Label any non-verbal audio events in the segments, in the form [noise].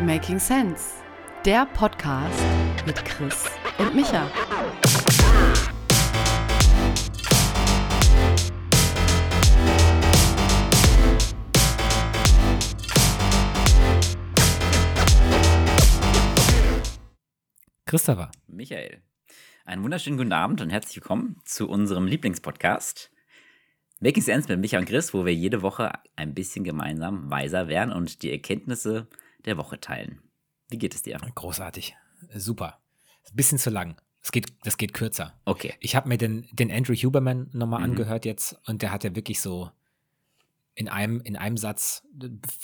Making Sense, der Podcast mit Chris und Micha. Christopher. Michael. Einen wunderschönen guten Abend und herzlich willkommen zu unserem Lieblingspodcast Making Sense mit Micha und Chris, wo wir jede Woche ein bisschen gemeinsam weiser werden und die Erkenntnisse der Woche teilen. Wie geht es dir? Großartig. Super. Ein bisschen zu lang. Das geht, das geht kürzer. Okay. Ich habe mir den, den Andrew Huberman nochmal mhm. angehört jetzt und der hat ja wirklich so in einem, in einem Satz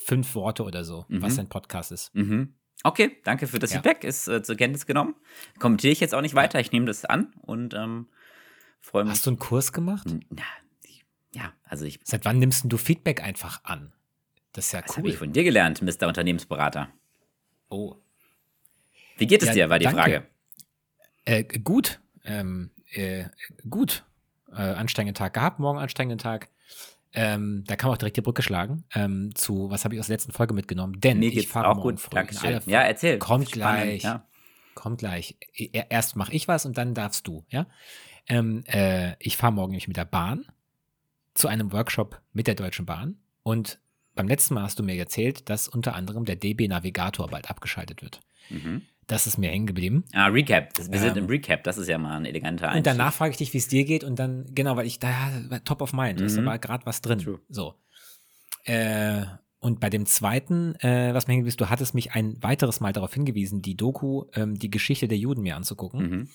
fünf Worte oder so, mhm. was sein Podcast ist. Mhm. Okay, danke für das ja. Feedback. Ist äh, zur Kenntnis genommen. Kommentiere ich jetzt auch nicht weiter. Ich nehme das an und ähm, freue mich. Hast du einen Kurs gemacht? Na, ja, also ich. Seit wann nimmst du Feedback einfach an? Das ist ja das cool. habe ich von dir gelernt, Mr. Unternehmensberater. Oh. Wie geht es ja, dir, war die danke. Frage. Äh, gut. Ähm, äh, gut. Äh, anstrengenden Tag gehabt, morgen anstrengenden Tag. Ähm, da kann man auch direkt die Brücke schlagen ähm, zu, was habe ich aus der letzten Folge mitgenommen? Denn Mir ich fahre auch gut. Dankeschön. Ja, erzähl. Kommt gleich. Ja. Kommt gleich. Erst mache ich was und dann darfst du, ja? Ähm, äh, ich fahre morgen nämlich mit der Bahn zu einem Workshop mit der Deutschen Bahn und beim letzten Mal hast du mir erzählt, dass unter anderem der DB Navigator bald abgeschaltet wird. Mhm. Das ist mir hängen geblieben. Ah, Recap. Wir sind ähm, im Recap. Das ist ja mal ein eleganter Einstieg. Und danach frage ich dich, wie es dir geht. Und dann, genau, weil ich da, top of mind, mhm. da war gerade was drin. True. So. Äh, und bei dem zweiten, äh, was mir hängen ist, du hattest mich ein weiteres Mal darauf hingewiesen, die Doku, ähm, die Geschichte der Juden mir anzugucken. Mhm.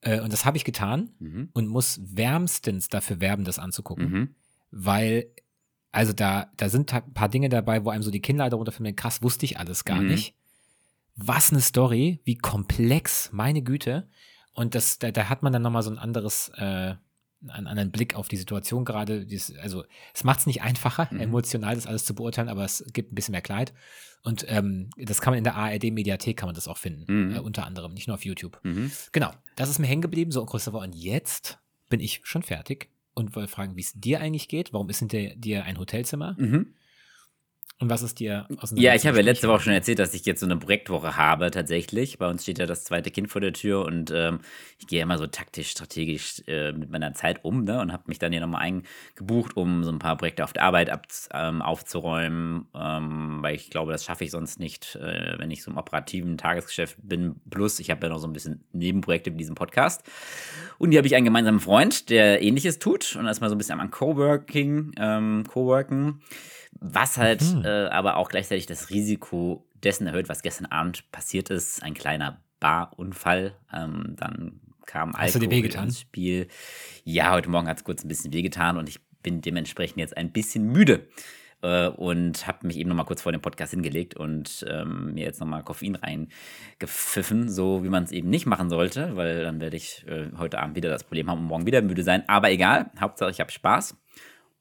Äh, und das habe ich getan mhm. und muss wärmstens dafür werben, das anzugucken. Mhm weil, also da, da sind ein paar Dinge dabei, wo einem so die Kinder darunter finden, krass, wusste ich alles gar mhm. nicht. Was eine Story, wie komplex, meine Güte. Und das, da, da hat man dann nochmal so ein anderes, äh, einen anderen Blick auf die Situation gerade. Also es macht es nicht einfacher, mhm. emotional das alles zu beurteilen, aber es gibt ein bisschen mehr Kleid. Und ähm, das kann man in der ARD-Mediathek kann man das auch finden, mhm. äh, unter anderem, nicht nur auf YouTube. Mhm. Genau, das ist mir hängen geblieben, so Christopher. Und jetzt bin ich schon fertig und wollte fragen, wie es dir eigentlich geht. Warum ist hinter dir ein Hotelzimmer? Mhm. Und was ist dir aus Ja, ich habe ja letzte Woche schon erzählt, dass ich jetzt so eine Projektwoche habe tatsächlich. Bei uns steht ja das zweite Kind vor der Tür und ähm, ich gehe immer so taktisch, strategisch äh, mit meiner Zeit um ne? und habe mich dann hier nochmal eingebucht, um so ein paar Projekte auf der Arbeit ab, ähm, aufzuräumen, ähm, weil ich glaube, das schaffe ich sonst nicht, äh, wenn ich so im operativen Tagesgeschäft bin. Plus, ich habe ja noch so ein bisschen Nebenprojekte mit diesem Podcast. Und hier habe ich einen gemeinsamen Freund, der ähnliches tut und erstmal so ein bisschen am Coworking, ähm, Coworken. Was halt mhm. äh, aber auch gleichzeitig das Risiko dessen erhöht, was gestern Abend passiert ist. Ein kleiner Barunfall. Ähm, dann kam Hast Alkohol du dir wehgetan? ins Spiel. Ja, heute Morgen hat es kurz ein bisschen wehgetan und ich bin dementsprechend jetzt ein bisschen müde. Äh, und habe mich eben noch mal kurz vor dem Podcast hingelegt und ähm, mir jetzt noch mal Koffein reingepfiffen, so wie man es eben nicht machen sollte, weil dann werde ich äh, heute Abend wieder das Problem haben und morgen wieder müde sein. Aber egal, Hauptsache ich habe Spaß.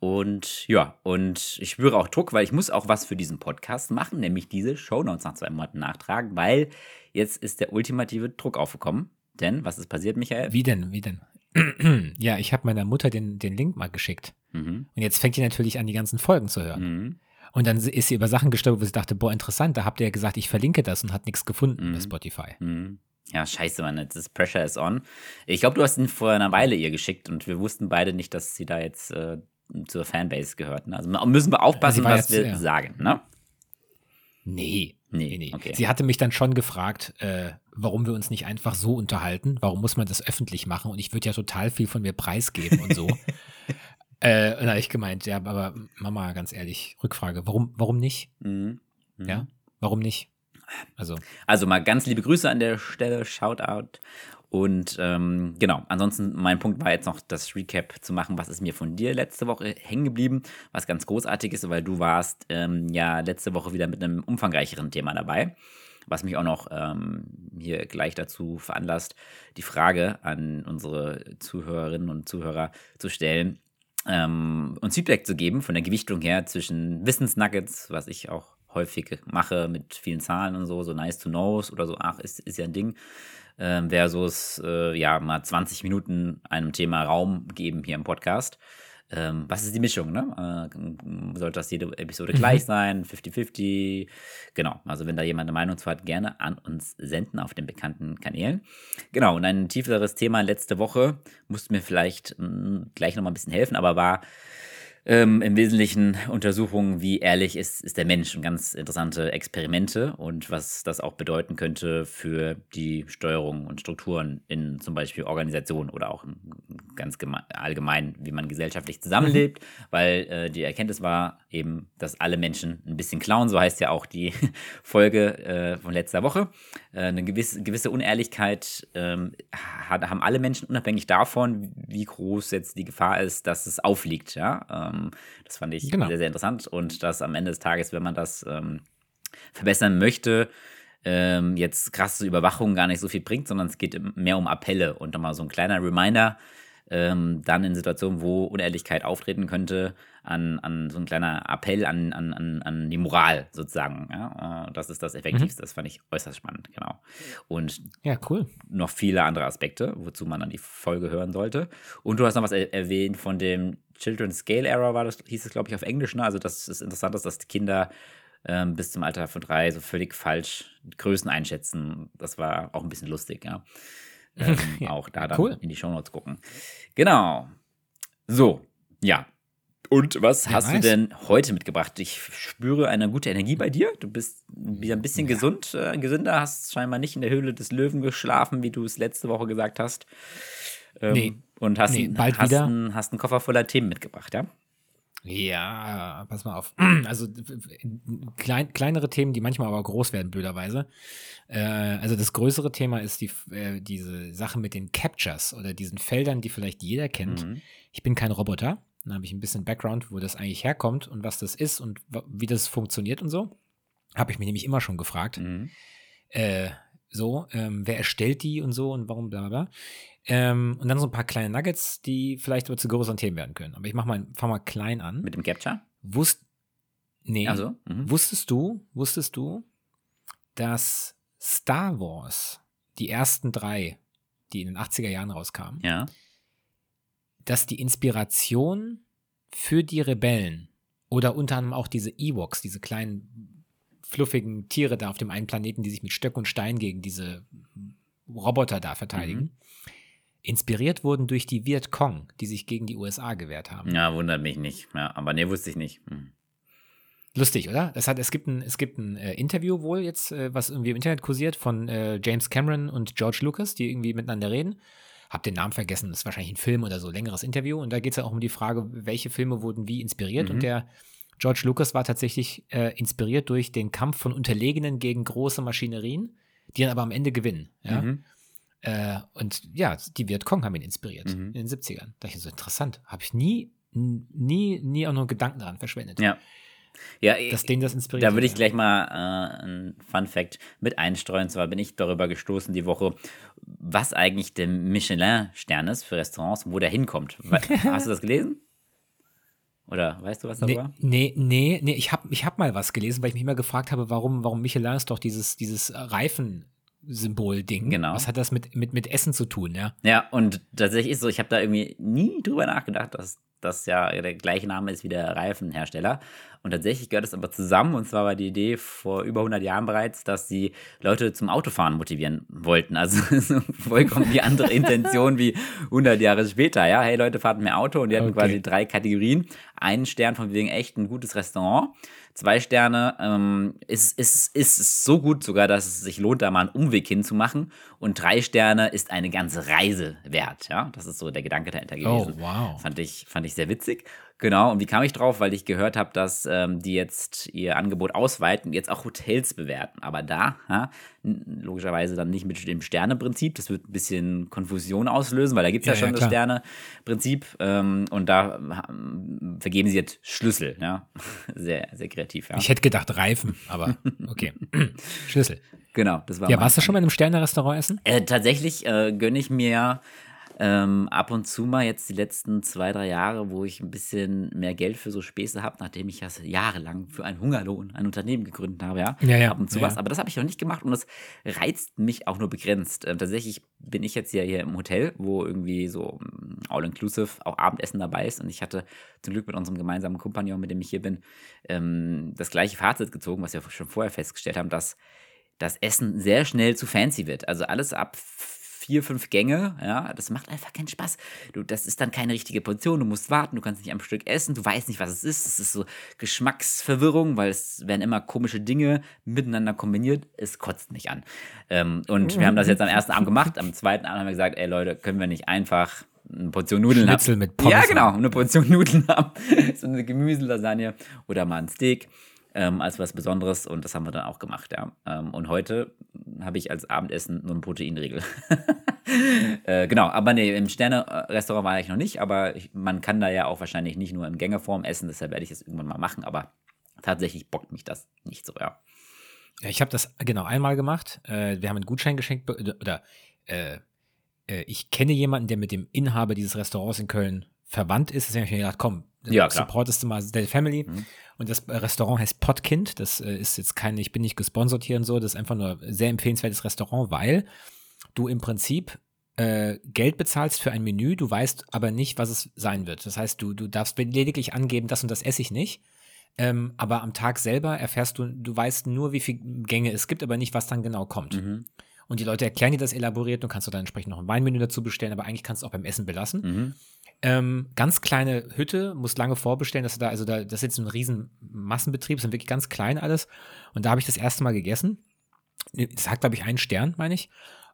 Und ja, und ich spüre auch Druck, weil ich muss auch was für diesen Podcast machen, nämlich diese Shownotes nach zwei Monaten nachtragen, weil jetzt ist der ultimative Druck aufgekommen. Denn, was ist passiert, Michael? Wie denn? Wie denn? [clears throat] ja, ich habe meiner Mutter den, den Link mal geschickt. Mhm. Und jetzt fängt sie natürlich an, die ganzen Folgen zu hören. Mhm. Und dann ist sie über Sachen gestolpert, wo sie dachte, boah, interessant, da habt ihr ja gesagt, ich verlinke das und hat nichts gefunden mhm. bei Spotify. Mhm. Ja, scheiße, Mann, das Pressure is on. Ich glaube, du hast ihn vor einer Weile ihr geschickt und wir wussten beide nicht, dass sie da jetzt äh, zur Fanbase gehört. Ne? Also müssen wir aufpassen, was jetzt, wir ja. sagen, ne? Nee. Nee, nee. Okay. Sie hatte mich dann schon gefragt, äh, warum wir uns nicht einfach so unterhalten. Warum muss man das öffentlich machen? Und ich würde ja total viel von mir preisgeben und so. [laughs] äh, und da habe ich gemeint, ja, aber Mama, ganz ehrlich, Rückfrage, warum, warum nicht? Mhm. Mhm. Ja, warum nicht? Also. also mal ganz liebe Grüße an der Stelle, Shoutout. Und ähm, genau, ansonsten mein Punkt war jetzt noch das Recap zu machen, was ist mir von dir letzte Woche hängen geblieben, was ganz großartig ist, weil du warst ähm, ja letzte Woche wieder mit einem umfangreicheren Thema dabei, was mich auch noch ähm, hier gleich dazu veranlasst, die Frage an unsere Zuhörerinnen und Zuhörer zu stellen, ähm, uns Feedback zu geben von der Gewichtung her zwischen Wissensnuggets, was ich auch häufig mache mit vielen Zahlen und so, so nice to knows oder so, ach, ist, ist ja ein Ding äh, versus äh, ja mal 20 Minuten einem Thema Raum geben hier im Podcast. ähm, was ist die Mischung, ne? Äh, sollte das jede Episode mhm. gleich sein, 50-50? Genau, also wenn da jemand eine Meinung zu hat, gerne an uns senden auf den bekannten Kanälen. Genau, und ein tieferes Thema letzte Woche, musste mir vielleicht mh, hm, gleich nochmal ein bisschen helfen, aber war ähm, im Wesentlichen Untersuchungen, wie ehrlich ist, ist der Mensch und ganz interessante Experimente und was das auch bedeuten könnte für die Steuerung und Strukturen in zum Beispiel Organisationen oder auch ganz allgemein, wie man gesellschaftlich zusammenlebt, mhm. weil äh, die Erkenntnis war eben, dass alle Menschen ein bisschen klauen, so heißt ja auch die [laughs] Folge äh, von letzter Woche. Äh, eine gewisse, gewisse Unehrlichkeit ähm, haben alle Menschen unabhängig davon, wie groß jetzt die Gefahr ist, dass es aufliegt, ja. Ähm, das fand ich genau. sehr, sehr interessant. Und dass am Ende des Tages, wenn man das ähm, verbessern möchte, ähm, jetzt krasse Überwachung gar nicht so viel bringt, sondern es geht mehr um Appelle und nochmal so ein kleiner Reminder, ähm, dann in Situationen, wo Unehrlichkeit auftreten könnte, an, an so ein kleiner Appell an, an, an, an die Moral sozusagen. Ja? Äh, das ist das Effektivste. Mhm. Das fand ich äußerst spannend, genau. Und ja, cool. noch viele andere Aspekte, wozu man dann die Folge hören sollte. Und du hast noch was er erwähnt von dem Children's Scale Error, war das, hieß es, glaube ich, auf Englisch. Ne? Also, das ist interessant, dass die Kinder ähm, bis zum Alter von drei so völlig falsch Größen einschätzen. Das war auch ein bisschen lustig, ja. [laughs] Ähm, ja, auch da dann cool. in die Shownotes gucken. Genau. So, ja. Und was ja, hast nice. du denn heute mitgebracht? Ich spüre eine gute Energie bei dir. Du bist wieder ein bisschen ja. gesund, äh, gesünder, hast scheinbar nicht in der Höhle des Löwen geschlafen, wie du es letzte Woche gesagt hast. Ähm, nee. Und hast, nee, bald hast, wieder. Einen, hast einen Koffer voller Themen mitgebracht, ja? Ja, pass mal auf. [clears throat] Also klein, kleinere Themen, die manchmal aber groß werden, blöderweise. Äh, also das größere Thema ist die, äh, diese Sache mit den Captures oder diesen Feldern, die vielleicht jeder kennt. Mhm. Ich bin kein Roboter. Dann habe ich ein bisschen Background, wo das eigentlich herkommt und was das ist und wie das funktioniert und so. Habe ich mich nämlich immer schon gefragt. Mhm. Äh, so, ähm, wer erstellt die und so und warum bla bla. Ähm, und dann so ein paar kleine Nuggets, die vielleicht aber zu größeren Themen werden können. Aber ich mach mal, fang mal klein an. Mit dem Capture? Wusst, nee. Also, mhm. Wusstest du, wusstest du, dass Star Wars, die ersten drei, die in den 80er Jahren rauskamen, ja. dass die Inspiration für die Rebellen oder unter anderem auch diese Ewoks, diese kleinen fluffigen Tiere da auf dem einen Planeten, die sich mit Stöck und Stein gegen diese Roboter da verteidigen, mhm inspiriert wurden durch die Viet Cong, die sich gegen die USA gewehrt haben. Ja, wundert mich nicht. Ja, aber nee, wusste ich nicht. Hm. Lustig, oder? Das hat, es gibt ein, es gibt ein äh, Interview wohl jetzt, äh, was irgendwie im Internet kursiert von äh, James Cameron und George Lucas, die irgendwie miteinander reden. Hab den Namen vergessen, das ist wahrscheinlich ein Film oder so, längeres Interview. Und da geht es ja auch um die Frage, welche Filme wurden wie inspiriert. Mhm. Und der George Lucas war tatsächlich äh, inspiriert durch den Kampf von Unterlegenen gegen große Maschinerien, die dann aber am Ende gewinnen. Ja? Mhm. Äh, und ja, die Vietcong haben ihn inspiriert mhm. in den 70ern. Da ich so interessant. Habe ich nie, nie, nie auch nur Gedanken daran verschwendet. Ja. Ja, dass den das inspiriert. Da würde ich gleich mal äh, ein Fun Fact mit einstreuen. Zwar bin ich darüber gestoßen die Woche, was eigentlich der Michelin-Stern ist für Restaurants, wo der hinkommt. [laughs] Hast du das gelesen? Oder weißt du was darüber? Nee, nee, nee, ich habe ich hab mal was gelesen, weil ich mich immer gefragt habe, warum, warum Michelin ist doch dieses, dieses Reifen Symbol-Ding. Genau. Was hat das mit, mit, mit Essen zu tun, ja? Ja, und tatsächlich ist so, ich habe da irgendwie nie drüber nachgedacht, dass das ja der gleiche Name ist wie der Reifenhersteller. Und tatsächlich gehört es aber zusammen. Und zwar war die Idee vor über 100 Jahren bereits, dass sie Leute zum Autofahren motivieren wollten. Also [laughs] vollkommen die andere [laughs] Intention wie 100 Jahre später. Ja, hey Leute, fahrt mehr Auto. Und die hatten okay. quasi drei Kategorien. Einen Stern von wegen echt ein gutes Restaurant. Zwei Sterne ähm, ist, ist, ist so gut sogar, dass es sich lohnt, da mal einen Umweg hinzumachen. Und drei Sterne ist eine ganze Reise wert. Ja, das ist so der Gedanke dahinter gewesen. Oh, wow. Fand ich, fand ich sehr witzig. Genau, und wie kam ich drauf? Weil ich gehört habe, dass ähm, die jetzt ihr Angebot ausweiten und jetzt auch Hotels bewerten. Aber da, ja, logischerweise dann nicht mit dem Sterneprinzip. Das wird ein bisschen Konfusion auslösen, weil da gibt es ja, ja, schon ja, das Sterneprinzip. Ähm, und da ähm, vergeben sie jetzt Schlüssel. Ja, [laughs] sehr, sehr kreativ. Ja. Ich hätte gedacht Reifen, aber okay. [laughs] Schlüssel. Genau, das war Ja, warst du schon mal in einem Sterne-Restaurant essen? Äh, tatsächlich äh, gönne ich mir Ähm, ab und zu mal jetzt die letzten zwei, drei Jahre, wo ich ein bisschen mehr Geld für so Späße habe, nachdem ich ja jahrelang für einen Hungerlohn ein Unternehmen gegründet habe, ja. ja, ja ab und zu ja, was. Aber das habe ich noch nicht gemacht und das reizt mich auch nur begrenzt. Ähm, tatsächlich bin ich jetzt ja hier im Hotel, wo irgendwie so mm, all-inclusive auch Abendessen dabei ist und ich hatte zum Glück mit unserem gemeinsamen Kompagnon, mit dem ich hier bin, ähm, das gleiche Fazit gezogen, was wir schon vorher festgestellt haben, dass das Essen sehr schnell zu fancy wird. Also alles ab vier, fünf Gänge, ja, das macht einfach keinen Spaß. Du, das ist dann keine richtige Portion, du musst warten, du kannst nicht am Stück essen, du weißt nicht, was es ist. Es ist so Geschmacksverwirrung, weil es werden immer komische Dinge miteinander kombiniert. Es kotzt mich an. Ähm, und wir haben das jetzt am ersten Abend gemacht. Am zweiten Abend haben wir gesagt, ey Leute, können wir nicht einfach eine Portion Nudeln Schnitzel haben? mit Pommes Ja, genau, eine Portion Nudeln haben. [laughs] so eine Gemüselasagne oder mal ein Steak ähm, als was Besonderes und das haben wir dann auch gemacht, ja. Ähm, und heute habe ich als Abendessen nur einen Proteinriegel. [laughs] äh, genau, aber nee, im Sterne-Restaurant war ich noch nicht, aber ich, man kann da ja auch wahrscheinlich nicht nur in Gängeform essen, deshalb werde ich es irgendwann mal machen, aber tatsächlich bockt mich das nicht so, ja. Ja, ich habe das genau einmal gemacht. Äh, wir haben einen Gutschein geschenkt oder äh, äh, ich kenne jemanden, der mit dem Inhaber dieses Restaurants in Köln verwandt ist. Deswegen habe ich mir gedacht, komm, ja, klar. supportest du mal der Family. Mhm. Und das Restaurant heißt Potkind. Das äh, ist jetzt kein, ich bin nicht gesponsert hier und so. Das ist einfach nur ein sehr empfehlenswertes Restaurant, weil du im Prinzip äh, Geld bezahlst für ein Menü, du weißt aber nicht, was es sein wird. Das heißt, du, du darfst lediglich angeben, das und das esse ich nicht. Ähm, aber am Tag selber erfährst du, du weißt nur, wie viele Gänge es gibt, aber nicht, was dann genau kommt. Mhm. Und die Leute erklären dir das elaboriert, du kannst dann entsprechend noch ein Weinmenü dazu bestellen, aber eigentlich kannst du auch beim Essen belassen. Mhm. Ähm, ganz kleine Hütte, muss lange vorbestellen, dass du da, also da, das ist jetzt ein riesen Massenbetrieb, sind wirklich ganz klein alles. Und da habe ich das erste Mal gegessen. Das hat, glaube ich, einen Stern, meine ich.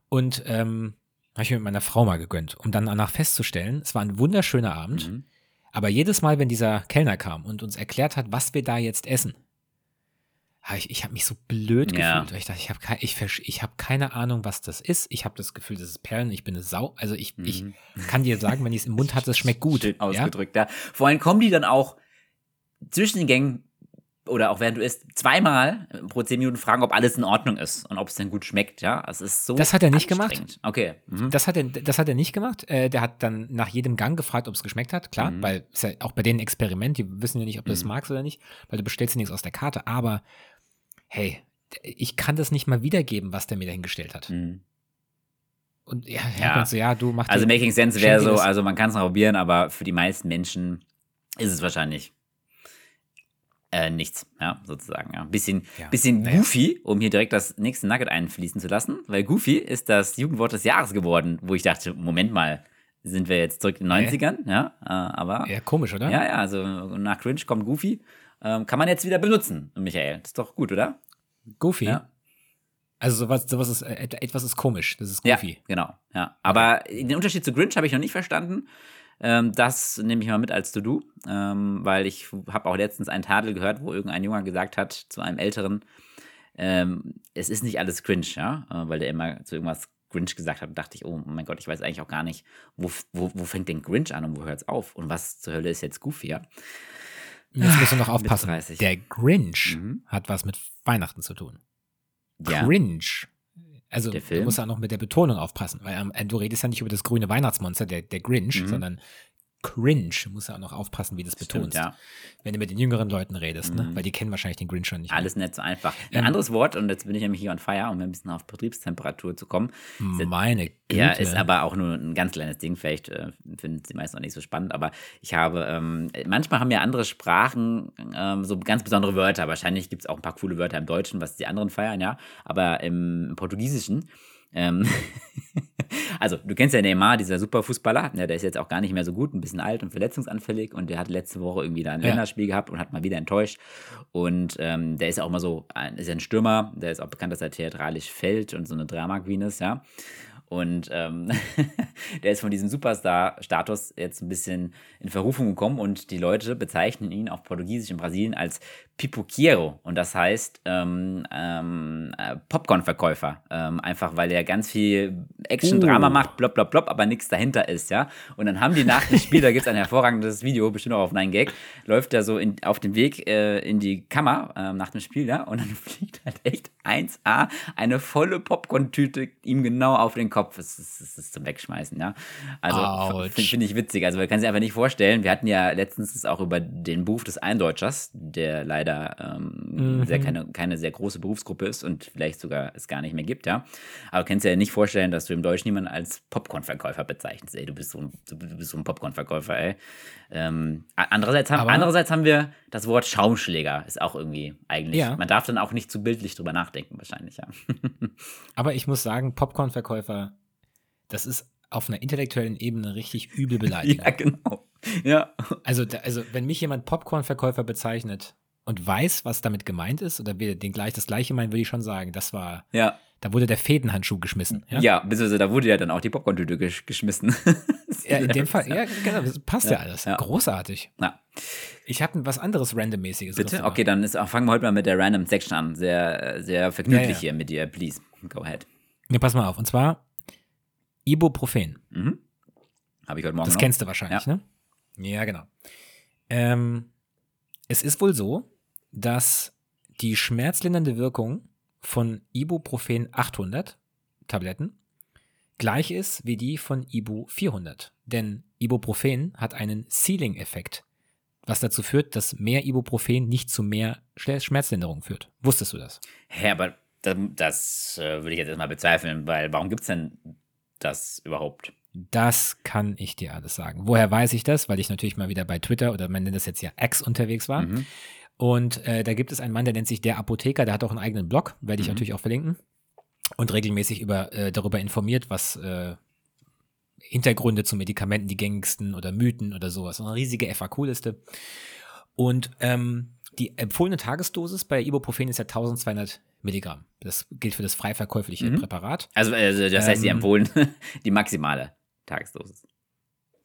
Und ähm, habe ich mir mit meiner Frau mal gegönnt, um dann danach festzustellen, es war ein wunderschöner Abend. Mhm. Aber jedes Mal, wenn dieser Kellner kam und uns erklärt hat, was wir da jetzt essen, ich, ich habe mich so blöd ja. gefühlt, weil ich dachte, ich habe ich, ich hab keine Ahnung, was das ist. Ich habe das Gefühl, das ist Perlen, ich bin eine Sau. Also ich, mhm. ich kann dir sagen, wenn ich es im Mund hatte, es schmeckt gut. Schön ausgedrückt, ja? ja. Vor allem kommen die dann auch zwischen den Gängen oder auch während du isst, zweimal pro zehn Minuten fragen, ob alles in Ordnung ist und ob es denn gut schmeckt, ja. Es ist so. Das hat er nicht gemacht. Okay. Mhm. Das, hat er, das hat er nicht gemacht. Äh, der hat dann nach jedem Gang gefragt, ob es geschmeckt hat. Klar, mhm. weil es ja auch bei denen Experiment, die wissen ja nicht, ob du das mhm. magst oder nicht, weil du bestellst ja nichts aus der Karte. Aber hey, ich kann das nicht mal wiedergeben, was der mir dahingestellt hat. Mhm. Und ja, ja. Du, ja, du machst Also Making Sense wäre so, also man kann es probieren, aber für die meisten Menschen ist es wahrscheinlich äh, nichts, ja, sozusagen. Ja. Bisschen, ja. bisschen Goofy, um hier direkt das nächste Nugget einfließen zu lassen, weil Goofy ist das Jugendwort des Jahres geworden, wo ich dachte, Moment mal, sind wir jetzt zurück in den 90ern, ja, äh, aber. Ja, komisch, oder? Ja, ja, also nach Cringe kommt Goofy. Ähm, kann man jetzt wieder benutzen, Michael. Das ist doch gut, oder? Goofy? Ja. Also sowas, sowas ist, äh, etwas ist komisch, das ist goofy. Ja, genau, ja. Aber den Unterschied zu Grinch habe ich noch nicht verstanden. Ähm, das nehme ich mal mit als To-Do, ähm, weil ich habe auch letztens einen Tadel gehört, wo irgendein Junge gesagt hat zu einem Älteren, ähm, es ist nicht alles cringe, ja, äh, weil der immer zu irgendwas Grinch gesagt hat, und dachte ich, oh mein Gott, ich weiß eigentlich auch gar nicht, wo, wo, wo fängt denn Grinch an und wo hört es auf? Und was zur Hölle ist jetzt Goofy, ja? Jetzt musst du noch aufpassen. Der Grinch mhm. hat was mit Weihnachten zu tun. Ja. Grinch. Also du musst auch noch mit der Betonung aufpassen, weil ähm, du redest ja nicht über das grüne Weihnachtsmonster, der, der Grinch, mhm. sondern cringe. Muss ja auch noch aufpassen, wie du es betonst. Ja. Wenn du mit den jüngeren Leuten redest, ne? mhm. ne? weil die kennen wahrscheinlich den Grinch schon nicht. Alles nicht so einfach. Ein ähm, anderes Wort, und jetzt bin ich nämlich hier on fire, um ein bisschen auf Betriebstemperatur zu kommen. Meine Güte. Ja, ist aber auch nur ein ganz kleines Ding. Vielleicht äh, finden die meisten auch nicht so spannend, aber ich habe, ähm, manchmal haben ja andere Sprachen ähm, so ganz besondere Wörter. Wahrscheinlich gibt es auch ein paar coole Wörter im Deutschen, was die anderen feiern, ja. Aber im Portugiesischen ähm [laughs] also, du kennst ja Neymar, dieser Superfußballer, ja, der ist jetzt auch gar nicht mehr so gut, ein bisschen alt und verletzungsanfällig und der hat letzte Woche irgendwie da ein ja. Länderspiel gehabt und hat mal wieder enttäuscht. Und ähm, der ist ja auch mal so, ist ja ein Stürmer, der ist auch bekannt, dass er theatralisch fällt und so eine Drama-Queen ist, ja. Und ähm, [laughs] der ist von diesem Superstar-Status jetzt ein bisschen in Verrufung gekommen und die Leute bezeichnen ihn auf Portugiesisch in Brasilien als Pipoquiero. Und das heißt ähm, ähm, äh, Popcorn-Verkäufer. Ähm, einfach weil er ganz viel Action-Drama uh. macht, blop, blop, blop, aber nichts dahinter ist, ja. Und dann haben die nach dem Spiel, da gibt es ein hervorragendes Video, bestimmt auch auf 9gag, läuft er so in, auf dem Weg äh, in die Kammer äh, nach dem Spiel, ja, und dann [laughs] fliegt halt echt 1A, eine volle Popcorn-Tüte ihm genau auf den Kopf. Das ist, das ist zum Wegschmeißen, ja. Also finde find ich witzig. Also man kann sich einfach nicht vorstellen. Wir hatten ja letztens auch über den Beruf des Eindeutschers, der leider ähm, mhm. sehr keine, keine sehr große Berufsgruppe ist und vielleicht sogar es gar nicht mehr gibt, ja. Aber du kannst dir ja nicht vorstellen, dass du im Deutsch niemanden als Popcorn-Verkäufer bezeichnest. Ey, du bist so ein, du bist so ein Popcorn-Verkäufer, ey. Ähm, andererseits, haben, andererseits haben wir das Wort Schaumschläger, ist auch irgendwie eigentlich. Ja. Man darf dann auch nicht zu bildlich drüber nachdenken, wahrscheinlich, ja. [laughs] Aber ich muss sagen, Popcorn-Verkäufer, das ist auf einer intellektuellen Ebene richtig übel [laughs] beleidigend. ja, genau. Ja. Also, also, wenn mich jemand Popcorn-Verkäufer bezeichnet und weiß, was damit gemeint ist, oder wir den gleich das gleiche meinen, würde ich schon sagen, das war. Ja. Da wurde der Fädenhandschuh geschmissen. Ja, ja beziehungsweise da wurde ja dann auch die Popcorn-Tüte gesch geschmissen. [laughs] ja, in dem Fall, ja, genau, das passt ja, ja alles. Ja. Großartig. Ja. Ich habe was anderes Randommäßiges. Bitte? Okay, dann ist, fangen wir heute mal mit der Random Section an. Sehr, sehr vergnüglich hier mit dir, please. Go ahead. Ja, pass mal auf. Und zwar Ibuprofen. Mhm. Habe ich heute Morgen Das noch. kennst du wahrscheinlich, ne? Ja, genau. Ähm, es ist wohl so, dass die schmerzlindernde Wirkung von Ibuprofen 800 Tabletten gleich ist wie die von Ibu 400. Denn Ibuprofen hat einen Ceiling-Effekt, was dazu führt, dass mehr Ibuprofen nicht zu mehr Schmerzlinderung führt. Wusstest du das? Hä, aber das, das äh, würde ich jetzt erstmal bezweifeln, weil warum gibt es denn das überhaupt? Das kann ich dir alles sagen. Woher weiß ich das? Weil ich natürlich mal wieder bei Twitter oder man nennt das jetzt ja X unterwegs war. Mhm. Und äh, da gibt es einen Mann, der nennt sich der Apotheker, der hat auch einen eigenen Blog, werde ich mhm. natürlich auch verlinken. Und regelmäßig über, äh, darüber informiert, was äh, Hintergründe zu Medikamenten, die gängigsten oder Mythen oder sowas. So eine riesige FAQ-Liste. Und ähm, die empfohlene Tagesdosis bei Ibuprofen ist ja 1200 Milligramm. Das gilt für das frei verkäufliche mhm. Präparat. Also, also das heißt, ähm, die empfohlen [laughs] die maximale Tagesdosis.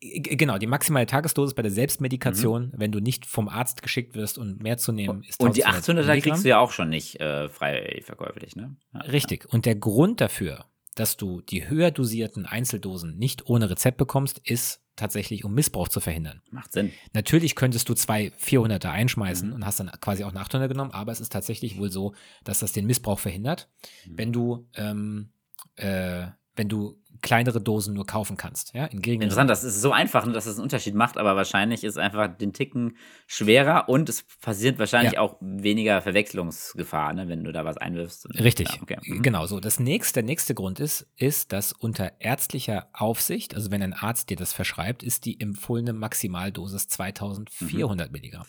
Genau, die maximale Tagesdosis bei der Selbstmedikation, mhm. wenn du nicht vom Arzt geschickt wirst und mehr zu nehmen, ist Und die 800er kriegst du ja auch schon nicht äh, frei verkäuflich, ne? Ja, Richtig. Ja. Und der Grund dafür, dass du die höher dosierten Einzeldosen nicht ohne Rezept bekommst, ist tatsächlich, um Missbrauch zu verhindern. Macht Sinn. Natürlich könntest du zwei 400er einschmeißen mhm. und hast dann quasi auch eine 800er genommen, aber es ist tatsächlich wohl so, dass das den Missbrauch verhindert, mhm. wenn du ähm, äh, wenn du kleinere Dosen nur kaufen kannst. Ja, in Interessant, das ist so einfach, dass es einen Unterschied macht, aber wahrscheinlich ist einfach den Ticken schwerer und es passiert wahrscheinlich ja. auch weniger Verwechslungsgefahr, ne, wenn du da was einwirfst. Richtig, ja, okay. mhm. genau so. Das nächste, der nächste Grund ist, ist, dass unter ärztlicher Aufsicht, also wenn ein Arzt dir das verschreibt, ist die empfohlene Maximaldosis 2400 mhm. Milligramm.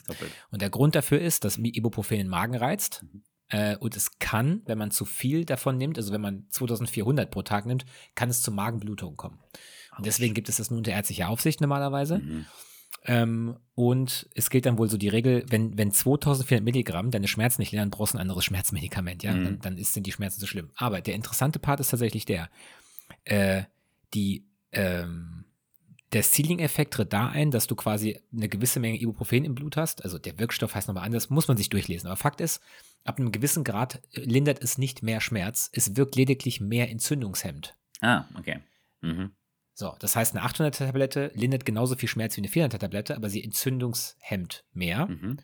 Und der Grund dafür ist, dass Ibuprofen den Magen reizt. Mhm äh, und es kann, wenn man zu viel davon nimmt, also wenn man 2400 pro Tag nimmt, kann es zu Magenblutungen kommen. Und deswegen gibt es das nur unter ärztlicher Aufsicht normalerweise. Mhm. Ähm, und es gilt dann wohl so die Regel, wenn, wenn 2400 Milligramm deine Schmerzen nicht lindern, brauchst du ein anderes Schmerzmedikament, ja, mhm. dann, dann ist, sind die Schmerzen so schlimm. Aber der interessante Part ist tatsächlich der, äh, die, ähm, der Ceiling-Effekt tritt da ein, dass du quasi eine gewisse Menge Ibuprofen im Blut hast. Also der Wirkstoff heißt nochmal anders, muss man sich durchlesen. Aber Fakt ist, ab einem gewissen Grad lindert es nicht mehr Schmerz, es wirkt lediglich mehr entzündungshemmend. Ah, okay. Mhm. So, das heißt, eine 800er-Tablette lindert genauso viel Schmerz wie eine 400er-Tablette, aber sie entzündungshemmt mehr. Mhm.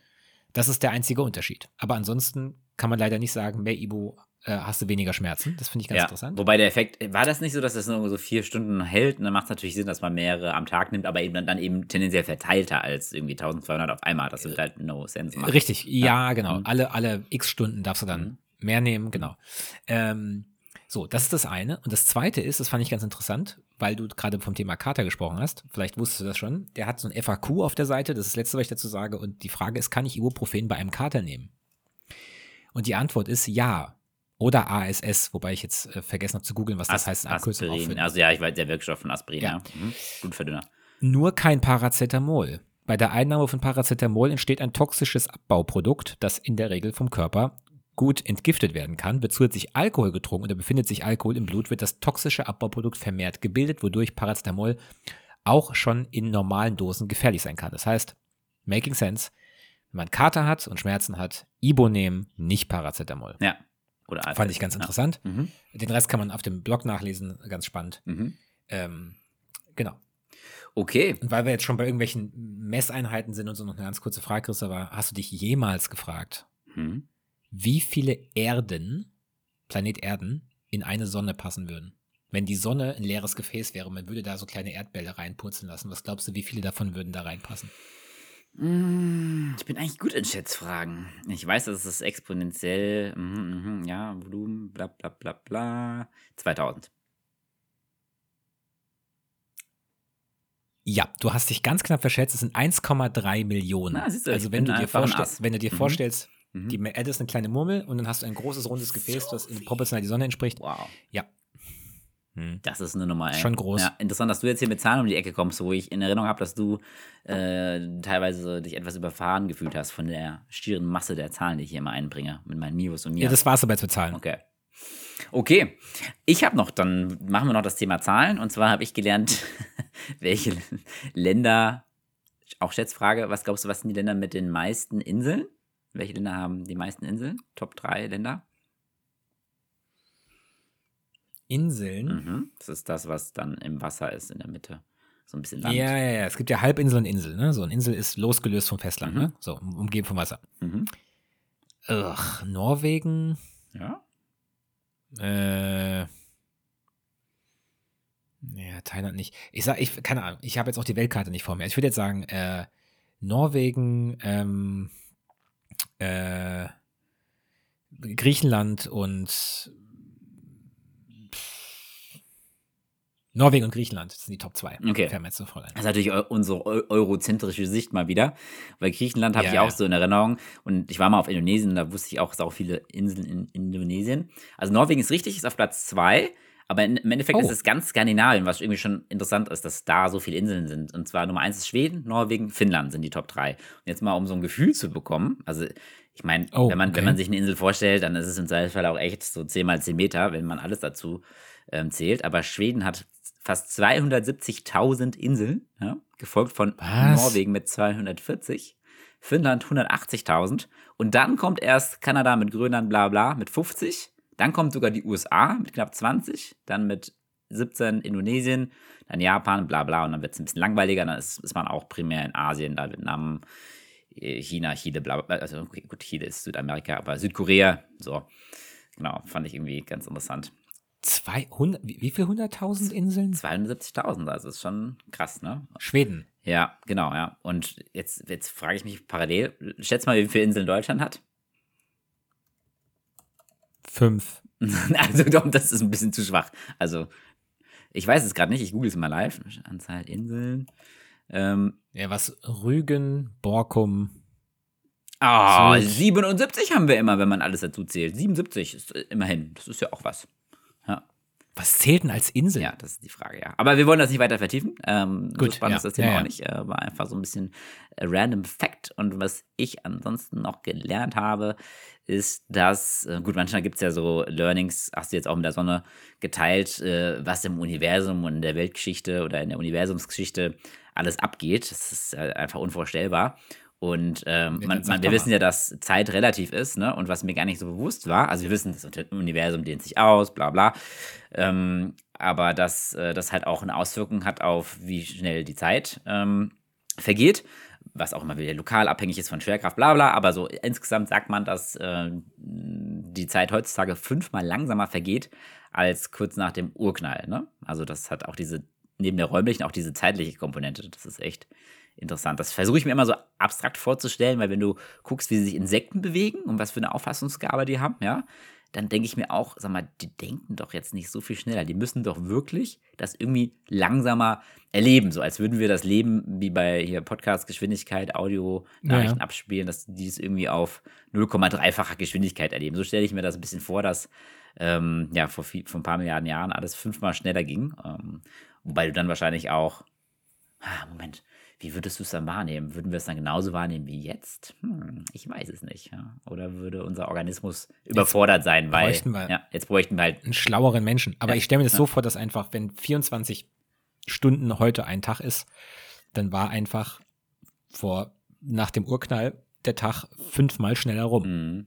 Das ist der einzige Unterschied. Aber ansonsten kann man leider nicht sagen, mehr Ibu äh, hast du weniger Schmerzen. Das finde ich ganz ja, interessant. Wobei der Effekt, war das nicht so, dass das nur so vier Stunden hält? Und dann macht es natürlich Sinn, dass man mehrere am Tag nimmt, aber eben dann, eben tendenziell verteilter als irgendwie 1200 auf einmal. Das wird halt no sense machen. Richtig, ja, ja genau. Mhm. Alle, alle x Stunden darfst du dann mhm. mehr nehmen, genau. Ähm, so, das ist das eine. Und das zweite ist, das fand ich ganz interessant, weil du gerade vom Thema Kater gesprochen hast. Vielleicht wusstest du das schon. Der hat so ein FAQ auf der Seite. Das ist das Letzte, was ich dazu sage. Und die Frage ist, kann ich Ibuprofen bei einem Kater nehmen? Und die Antwort ist ja. Oder ASS, wobei ich jetzt äh, vergessen habe zu googeln, was das As heißt. Aspirin. Also ja, ich weiß, der Wirkstoff von Aspirin, ja. ja. Mhm. Blutverdünner. Nur kein Paracetamol. Bei der Einnahme von Paracetamol entsteht ein toxisches Abbauprodukt, das in der Regel vom Körper gut entgiftet werden kann. Wird zusätzlich Alkohol getrunken oder befindet sich Alkohol im Blut, wird das toxische Abbauprodukt vermehrt gebildet, wodurch Paracetamol auch schon in normalen Dosen gefährlich sein kann. Das heißt, making sense, wenn man Kater hat und Schmerzen hat, Ibo nehmen, nicht Paracetamol. Ja, oder Fand ich ganz interessant. Ja. Mhm. Den Rest kann man auf dem Blog nachlesen, ganz spannend. Mhm. Ähm, genau. Okay. Und weil wir jetzt schon bei irgendwelchen Messeinheiten sind und so noch eine ganz kurze Frage, Christopher, hast du dich jemals gefragt, mhm. wie viele Erden Planet Erden in eine Sonne passen würden? Wenn die Sonne ein leeres Gefäß wäre, man würde da so kleine Erdbälle reinpurzeln lassen. Was glaubst du, wie viele davon würden da reinpassen? Ich bin eigentlich gut in Schätzfragen. Ich weiß, dass es exponentiell, mm, mm, ja, Volumen, bla bla bla bla. 2000. Ja, du hast dich ganz knapp verschätzt. Es sind 1,3 Millionen. Na, du, also wenn du, dir wenn du dir mhm. vorstellst, mhm. die Erde ist eine kleine Murmel und dann hast du ein großes rundes Gefäß, so das proportional die Sonne entspricht. Wow. Ja. Hm. Das ist eine Nummer. Ey. Schon groß. Ja, interessant, dass du jetzt hier mit Zahlen um die Ecke kommst, wo ich in Erinnerung habe, dass du äh, teilweise dich etwas überfahren gefühlt hast von der schieren Masse der Zahlen, die ich hier immer einbringe mit meinen Mios und Mias. Ja, das war es aber zu Zahlen. Okay. Okay, ich habe noch, dann machen wir noch das Thema Zahlen. Und zwar habe ich gelernt, [laughs] welche Länder, auch Schätzfrage, was glaubst du, was sind die Länder mit den meisten Inseln? Welche Länder haben die meisten Inseln? Top 3 Länder? Inseln? Mhm. Das ist das, was dann im Wasser ist, in der Mitte. So ein bisschen Land. Ja, ja, ja. Es gibt ja Halbinsel und Insel. Ne? So eine Insel ist losgelöst vom Festland, mhm. ne? so umgeben vom Wasser. Mhm. Ugh, Norwegen. Ja. Äh, ja, Thailand nicht. Ich sag, ich, keine Ahnung, ich habe jetzt auch die Weltkarte nicht vor mir. Ich würde jetzt sagen, äh, Norwegen, ähm, äh, Griechenland und Norwegen und Griechenland sind die Top 2. Okay. Das ist natürlich unsere eurozentrische Sicht mal wieder. Weil Griechenland habe ja, ich auch ja. so in Erinnerung. Und ich war mal auf Indonesien, da wusste ich auch, es auch viele Inseln in Indonesien. Also Norwegen ist richtig, ist auf Platz 2. Aber im Endeffekt oh. ist es ganz Skandinavien, was irgendwie schon interessant ist, dass da so viele Inseln sind. Und zwar Nummer 1 ist Schweden, Norwegen, Finnland sind die Top 3. Und jetzt mal, um so ein Gefühl zu bekommen, also ich meine, oh, wenn, man, okay. wenn man sich eine Insel vorstellt, dann ist es im Zweifelsfall auch echt so 10 mal 10 Meter, wenn man alles dazu ähm, zählt. Aber Schweden hat fast 270.000 Inseln, ja, gefolgt von Was? Norwegen mit 240, Finnland 180.000 und dann kommt erst Kanada mit Grönland, bla bla, mit 50. Dann kommt sogar die USA mit knapp 20, dann mit 17 Indonesien, dann Japan, bla bla und dann wird es ein bisschen langweiliger. Dann ist, ist man auch primär in Asien, da Vietnam, äh, China, Chile, bla bla. Also okay, gut, Chile ist Südamerika, aber Südkorea, so. Genau, fand ich irgendwie ganz interessant. 200, wie viel hunderttausend Inseln? 270.000, also ist schon krass, ne? Schweden. Ja, genau, ja. Und jetzt, jetzt frage ich mich parallel, schätz mal, wie viele Inseln Deutschland hat? Fünf. [laughs] also das ist ein bisschen zu schwach. Also, ich weiß es gerade nicht, ich google es mal live. Anzahl Inseln. Ähm, ja, was? Rügen, Borkum. Ah, oh, 77 haben wir immer, wenn man alles dazu zählt. 77 ist immerhin. Das ist ja auch was. Was zählt denn als Insel? Ja, das ist die Frage, ja. Aber wir wollen das nicht weiter vertiefen. Ähm, Gut, so spannend ja. ist das Thema ja, ja. auch nicht. Äh, war einfach so ein bisschen random Fact. Und was ich ansonsten noch gelernt habe, ist, dass, äh, gut, manchmal gibt es ja so Learnings, hast du jetzt auch mit der Sonne geteilt, äh, was im Universum und in der Weltgeschichte oder in der Universumsgeschichte alles abgeht. Das ist äh, einfach unvorstellbar. Und ähm, man, man, wir wissen ja, dass Zeit relativ ist, ne? Und was mir gar nicht so bewusst war, also wir wissen, das Universum dehnt sich aus, bla bla. Ähm, aber dass äh, das halt auch eine Auswirkung hat auf, wie schnell die Zeit ähm, vergeht, was auch immer wieder lokal abhängig ist von Schwerkraft, bla bla. Aber so insgesamt sagt man, dass äh, die Zeit heutzutage fünfmal langsamer vergeht als kurz nach dem Urknall. Ne? Also das hat auch diese, neben der räumlichen, auch diese zeitliche Komponente. Das ist echt interessant. Das versuche ich mir immer so abstrakt vorzustellen, weil wenn du guckst, wie sich Insekten bewegen und was für eine Auffassungsgabe die haben, ja, dann denke ich mir auch, sag mal, die denken doch jetzt nicht so viel schneller. Die müssen doch wirklich das irgendwie langsamer erleben, so als würden wir das Leben wie bei hier Podcast Geschwindigkeit, Audio Nachrichten ja. abspielen, dass die es irgendwie auf 0,3-facher Geschwindigkeit erleben. So stelle ich mir das ein bisschen vor, dass ähm, ja vor, viel, vor ein paar Milliarden Jahren alles fünfmal schneller ging, ähm, wobei du dann wahrscheinlich auch ah, Moment, wie würdest du es dann wahrnehmen? Würden wir es dann genauso wahrnehmen wie jetzt? Hm, ich weiß es nicht. Ja. Oder würde unser Organismus überfordert jetzt sein, weil wir ja, jetzt bräuchten wir halt einen schlaueren Menschen. Aber ja, ich stelle mir das so vor, dass einfach, wenn 24 Stunden heute ein Tag ist, dann war einfach vor nach dem Urknall der Tag fünfmal schneller rum. Mhm.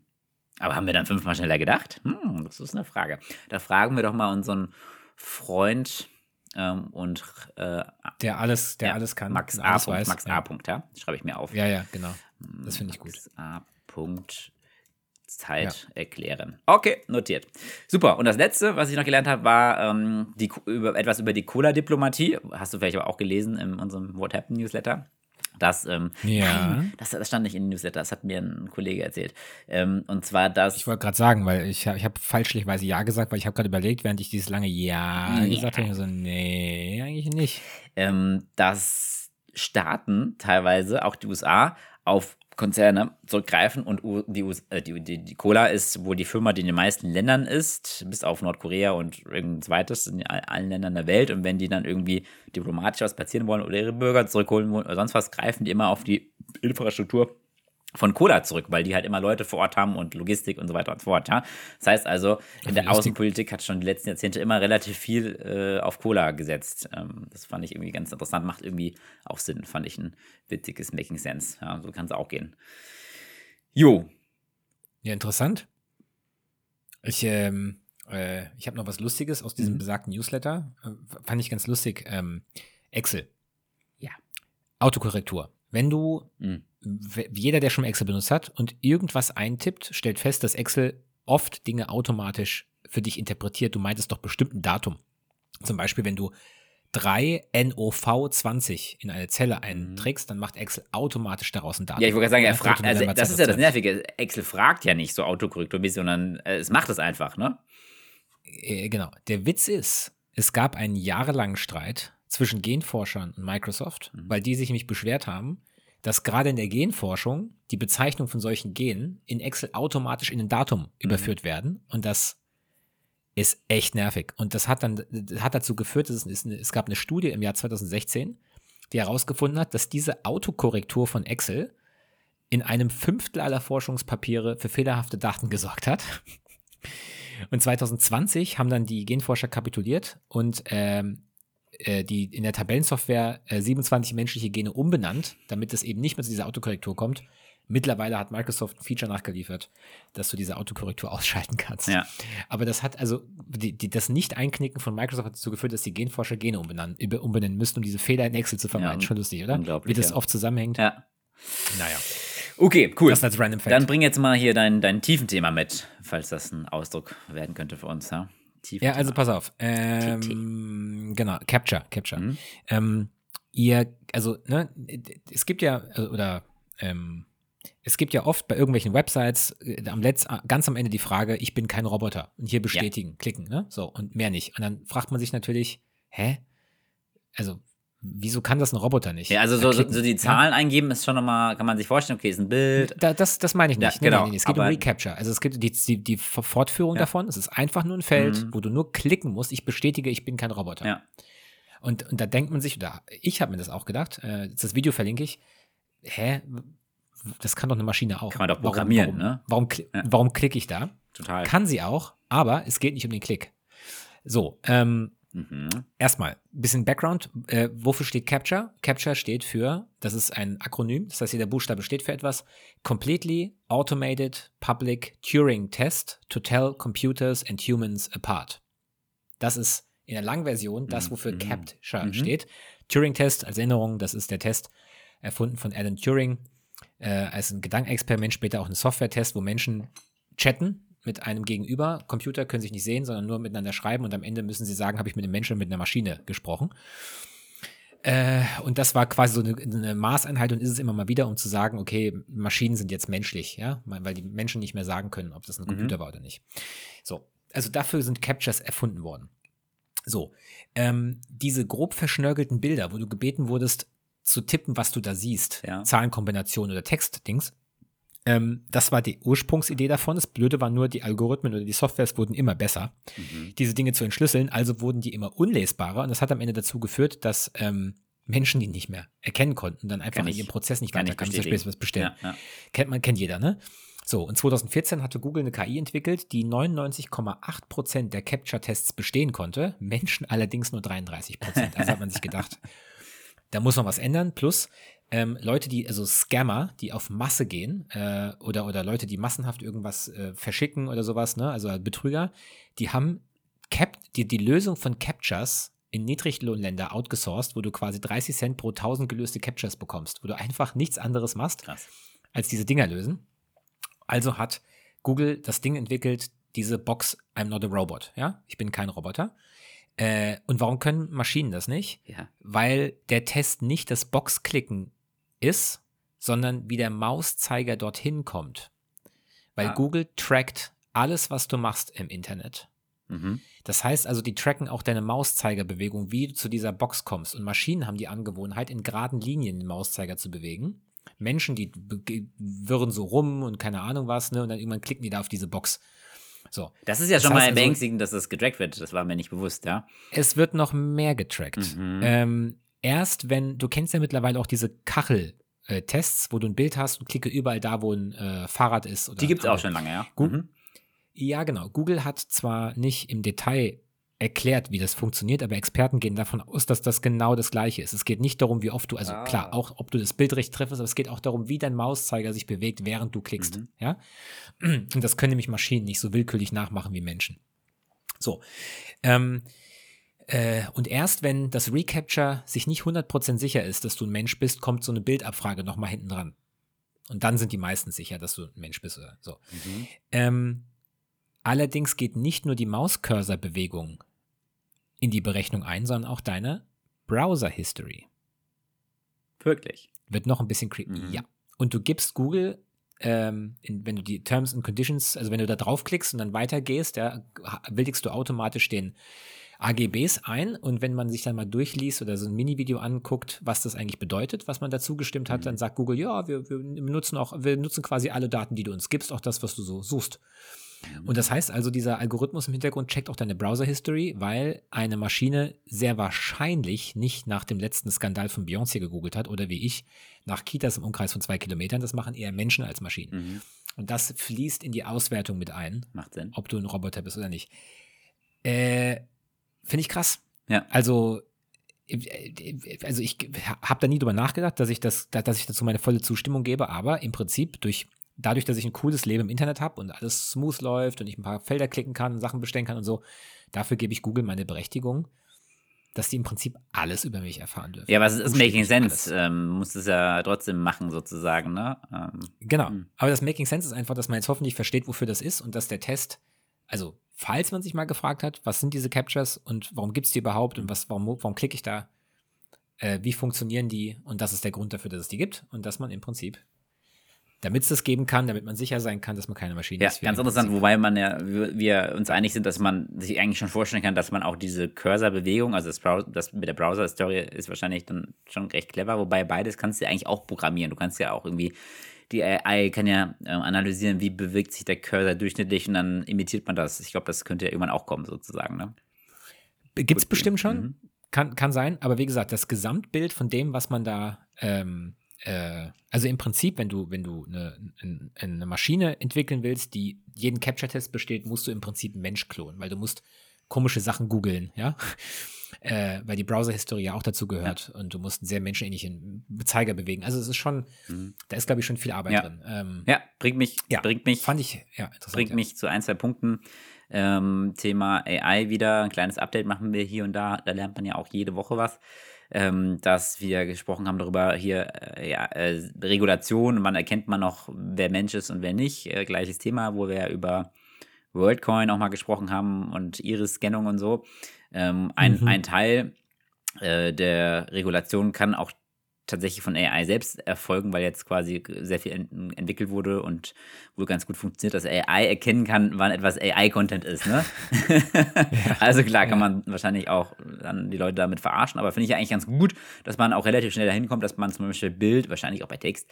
Aber haben wir dann fünfmal schneller gedacht? Hm, das ist eine Frage. Da fragen wir doch mal unseren Freund ähm, und äh, der alles, der ja, alles kann. Max A. Weiß. Max A. Punkt, ja. Schreibe ich mir auf. Ja, ja, genau. Das finde ich gut. Max A. Punkt Zeit ja. erklären. Okay, notiert. Super. Und das letzte, was ich noch gelernt habe, war ähm, die, über, etwas über die Cola-Diplomatie. Hast du vielleicht aber auch gelesen in unserem What Happened Newsletter. Das, ähm, ja. Nein, das, das, stand nicht in den Newsletter, das hat mir ein Kollege erzählt. Ähm, und zwar das. Ich wollte gerade sagen, weil ich, ich habe falschlicherweise Ja gesagt, weil ich habe gerade überlegt, während ich dieses lange Ja, ja. gesagt habe, so, nee, eigentlich nicht. Ähm, dass Staaten teilweise, auch die USA, auf Konzerne zurückgreifen und die, äh, die, die, die, Cola ist wohl die Firma, die in den meisten Ländern ist, bis auf Nordkorea und irgendein zweites in allen Ländern der Welt. Und wenn die dann irgendwie diplomatisch was platzieren wollen oder ihre Bürger zurückholen wollen oder sonst was, greifen die immer auf die Infrastruktur von Cola zurück, weil die halt immer Leute vor Ort haben und Logistik und so weiter und so fort. Ja? Das heißt also, in der Außenpolitik hat schon die letzten Jahrzehnte immer relativ viel äh, auf Cola gesetzt. Ähm, das fand ich irgendwie ganz interessant, macht irgendwie auch Sinn, fand ich ein witziges Making Sense. Ja, so kann es auch gehen. Jo. Ja, interessant. Ich, ähm, äh, ich habe noch was Lustiges aus diesem mhm. besagten Newsletter. Äh, fand ich ganz lustig. Ähm, Excel. Ja. Autokorrektur. Wenn du mhm jeder, der schon Excel benutzt hat und irgendwas eintippt, stellt fest, dass Excel oft Dinge automatisch für dich interpretiert. Du meintest doch bestimmt ein Datum. Zum Beispiel, wenn du 3NOV20 in eine Zelle einträgst, dann macht Excel automatisch daraus ein Datum. Ja, ich wollte sagen, er fragt, also das ist ja das Nervige. Excel fragt ja nicht so autokorrekturmäßig, sondern äh, es macht es einfach, ne? Äh, genau. Der Witz ist, es gab einen jahrelangen Streit zwischen Genforschern und Microsoft, mhm. weil die sich nämlich beschwert haben, dass gerade in der Genforschung die Bezeichnung von solchen Genen in Excel automatisch in ein Datum mhm. überführt werden. Und das ist echt nervig. Und das hat dann hat dazu geführt, dass es, es gab eine Studie im Jahr 2016, die herausgefunden hat, dass diese Autokorrektur von Excel in einem Fünftel aller Forschungspapiere für fehlerhafte Daten gesorgt hat. [laughs] Und 2020 haben dann die Genforscher kapituliert und ähm, äh, die in der Tabellensoftware äh, 27 menschliche Gene umbenannt, damit es eben nicht mehr zu dieser Autokorrektur kommt. Mittlerweile hat Microsoft ein Feature nachgeliefert, dass du diese Autokorrektur [laughs] ausschalten kannst. Ja. Aber das hat also, die, die, das Nicht-Einknicken von Microsoft hat dazu geführt, dass die Genforscher Gene umbenennen, umbenennen müssten, um diese Fehler in Excel zu vermeiden. Ja, Schon lustig, oder? Unglaublich. Wie das ja. oft zusammenhängt. Ja. Naja. Okay, cool. Das als Random Fact. Dann bring jetzt mal hier dein, dein Tiefenthema mit, falls das ein Ausdruck werden könnte für uns, ja? Tief ja, also pass auf. Ähm, genau, Capture, Capture. Mhm. Ähm, ihr, also, ne, es gibt ja, also, oder, ähm, es gibt ja oft bei irgendwelchen Websites äh, am Letz, ganz am Ende die Frage, ich bin kein Roboter. Und hier bestätigen, ja. klicken, ne? So, und mehr nicht. Und dann fragt man sich natürlich, hä? Also, wieso kann das ein Roboter nicht? Ja, also so, so, so die Zahlen ja? eingeben ist schon nochmal, kann man sich vorstellen, okay, ist ein Bild. Da, das, das meine ich nicht. Ja, genau. Nee, nee, es geht um Recapture. Also es gibt die, die, die Fortführung ja. davon. Es ist einfach nur ein Feld, mhm. wo du nur klicken musst. Ich bestätige, ich bin kein Roboter. Ja. Und, und da denkt man sich, oder ich habe mir das auch gedacht, äh, das Video verlinke ich, hä, das kann doch eine Maschine auch. Kann man doch programmieren, warum, warum, ne? Warum, warum klicke ich da? Total. Kann sie auch, aber es geht nicht um den Klick. So, ähm, Mhm. Erstmal, ein bisschen Background. Äh, wofür steht Capture? Capture steht für, das ist ein Akronym, das heißt, jeder Buchstabe steht für etwas. Completely Automated Public Turing Test to Tell Computers and Humans Apart. Das ist in der Langversion das, mhm. wofür mhm. Capture mhm. steht. Turing-Test, als Erinnerung, das ist der Test erfunden von Alan Turing äh, als ein Gedankenexperiment, später auch ein Software-Test, wo Menschen chatten mit einem Gegenüber. Computer können sich nicht sehen, sondern nur miteinander schreiben und am Ende müssen sie sagen, habe ich mit einem Menschen mit einer Maschine gesprochen. Äh, und das war quasi so eine, eine, Maßeinheit und ist es immer mal wieder, um zu sagen, okay, Maschinen sind jetzt menschlich, ja, weil die Menschen nicht mehr sagen können, ob das ein Computer mhm. war oder nicht. So, also dafür sind Captures erfunden worden. So, ähm, diese grob verschnörkelten Bilder, wo du gebeten wurdest, zu tippen, was du da siehst, ja. Zahlenkombination oder Textdings, ähm, das war die Ursprungsidee davon. Das Blöde war nur, die Algorithmen oder die Softwares wurden immer besser, mhm. diese Dinge zu entschlüsseln. Also wurden die immer unlesbarer. Und das hat am Ende dazu geführt, dass ähm, Menschen die nicht mehr erkennen konnten, dann einfach in ihrem Prozess nicht weiterkamen, zum Beispiel was bestellen. Ja, ja. Kennt man, kennt jeder, ne? So, und 2014 hatte Google eine KI entwickelt, die 99,8% der Capture-Tests bestehen konnte, Menschen allerdings nur 33%. Also hat man sich gedacht, [laughs] da muss man was ändern. Plus, ähm, Leute, die, also Scammer, die auf Masse gehen, äh, oder, oder Leute, die massenhaft irgendwas äh, verschicken oder sowas, ne, also Betrüger, die haben Cap die, die Lösung von Captures in Niedriglohnländer outgesourced, wo du quasi 30 Cent pro 1000 gelöste Captures bekommst, wo du einfach nichts anderes machst, Krass. als diese Dinger lösen. Also hat Google das Ding entwickelt, diese Box, I'm not a robot, ja, ich bin kein Roboter. Äh, und warum können Maschinen das nicht? Ja. Weil der Test nicht das Boxklicken ist, sondern wie der Mauszeiger dorthin kommt. Weil Ah. Google trackt alles, was du machst im Internet. Mhm. Das heißt also, die tracken auch deine Mauszeigerbewegung, wie du zu dieser Box kommst. Und Maschinen haben die Angewohnheit, in geraden Linien den Mauszeiger zu bewegen. Menschen, die wirren so rum und keine Ahnung was, ne? Und dann irgendwann klicken die da auf diese Box. So. Das ist ja Das schon mal also- beängstigend, dass das getrackt wird. Das war mir nicht bewusst, ja. Es wird noch mehr getrackt. Mhm. Ähm, erst wenn, du kennst ja mittlerweile auch diese Kachel-Tests, wo du ein Bild hast und klicke überall da, wo ein äh, Fahrrad ist. Die gibt es auch schon lange, ja. Gut. Mhm. Ja, genau. Google hat zwar nicht im Detail erklärt, wie das funktioniert, aber Experten gehen davon aus, dass das genau das Gleiche ist. Es geht nicht darum, wie oft du, also Ah. klar, auch ob du das Bild richtig treffst, aber es geht auch darum, wie dein Mauszeiger sich bewegt, während du klickst. Mhm. Ja? Und das können nämlich Maschinen nicht so willkürlich nachmachen wie Menschen. So. Ähm, äh, und erst wenn das Recapture sich nicht 100% sicher ist, dass du ein Mensch bist, kommt so eine Bildabfrage nochmal hinten dran. Und dann sind die meisten sicher, dass du ein Mensch bist. Oder so. Mhm. Ähm, allerdings geht nicht nur die Mauscursor-Bewegung in die Berechnung ein, sondern auch deine Browser-History. Wirklich. Wird noch ein bisschen creepy. Mhm. Ja. Und du gibst Google, ähm, in, wenn du die Terms and Conditions, also wenn du da draufklickst und dann weitergehst, ja, willigst du automatisch den AGBs ein und wenn man sich dann mal durchliest oder so ein Mini-Video anguckt, was das eigentlich bedeutet, was man dazu gestimmt hat, Mhm. dann sagt Google, ja, wir, wir nutzen auch, wir nutzen quasi alle Daten, die du uns gibst, auch das, was du so suchst. Und das heißt also, dieser Algorithmus im Hintergrund checkt auch deine Browser-History, weil eine Maschine sehr wahrscheinlich nicht nach dem letzten Skandal von Beyoncé gegoogelt hat oder wie ich nach Kitas im Umkreis von zwei Kilometern. Das machen eher Menschen als Maschinen. Mhm. Und das fließt in die Auswertung mit ein, Macht Sinn. ob du ein Roboter bist oder nicht. Äh, Finde ich krass. Ja. Also, äh, also ich habe da nie drüber nachgedacht, dass ich, das, dass ich dazu meine volle Zustimmung gebe, aber im Prinzip durch dadurch, dass ich ein cooles Leben im Internet habe und alles smooth läuft und ich ein paar Felder klicken kann und Sachen bestellen kann und so, dafür gebe ich Google meine Berechtigung, dass die im Prinzip alles über mich erfahren dürfen. Ja, aber es ist making sense. Ähm, muss es ja trotzdem machen, sozusagen, ne? Ähm, Genau. Hm. Aber das Making Sense ist einfach, dass man jetzt hoffentlich versteht, wofür das ist und dass der Test, also falls man sich mal gefragt hat, was sind diese Captures und warum gibt es die überhaupt und was, warum, warum klicke ich da, äh, wie funktionieren die und das ist der Grund dafür, dass es die gibt und dass man im Prinzip, damit es das geben kann, damit man sicher sein kann, dass man keine Maschine Ja, ist. wie ganz interessant, wobei man ja, wir uns einig sind, dass man sich eigentlich schon vorstellen kann, dass man auch diese Cursor-Bewegung, also das, das mit der Browser-Story ist wahrscheinlich dann schon recht clever, wobei beides kannst du ja eigentlich auch programmieren. Du kannst ja auch irgendwie, die AI kann ja äh, analysieren, wie bewegt sich der Cursor durchschnittlich und dann imitiert man das. Ich glaube, das könnte ja irgendwann auch kommen, sozusagen, ne? Gibt es bestimmt schon, mhm. kann, kann sein, aber wie gesagt, das Gesamtbild von dem, was man da, ähm, äh, also im Prinzip, wenn du, wenn du eine, eine, eine Maschine entwickeln willst, die jeden Capture-Test besteht, musst du im Prinzip einen Mensch klonen, weil du musst komische Sachen googeln, ja. Äh, weil die Browser-Historie ja auch dazu gehört und du musst einen sehr menschenähnlichen Zeiger bewegen. Also es ist schon, Mhm. da ist, glaube ich, schon viel Arbeit Ja. drin. Ähm, Ja, bringt mich, ja, bringt mich fand ich, ja, interessant. bringt ja. mich zu ein, zwei Punkten. Ähm, Thema AI wieder, ein kleines Update machen wir hier und da. Da lernt man ja auch jede Woche was. Ähm, dass wir gesprochen haben darüber hier, äh, ja, äh, Regulation, wann erkennt man noch, wer Mensch ist und wer nicht. Äh, gleiches Thema, wo wir ja über WorldCoin auch mal gesprochen haben und Iris-Scannung und so. Ähm, ein, Mhm. ein Teil äh, der Regulation kann auch tatsächlich von AI selbst erfolgen, weil jetzt quasi sehr viel ent entwickelt wurde und wohl ganz gut funktioniert, dass AI erkennen kann, wann etwas AI-Content ist. Ne? [laughs] [laughs] also klar kann ja. man wahrscheinlich auch dann die Leute damit verarschen, aber finde ich ja eigentlich ganz gut, dass man auch relativ schnell dahin kommt, dass man zum Beispiel Bild, wahrscheinlich auch bei Text,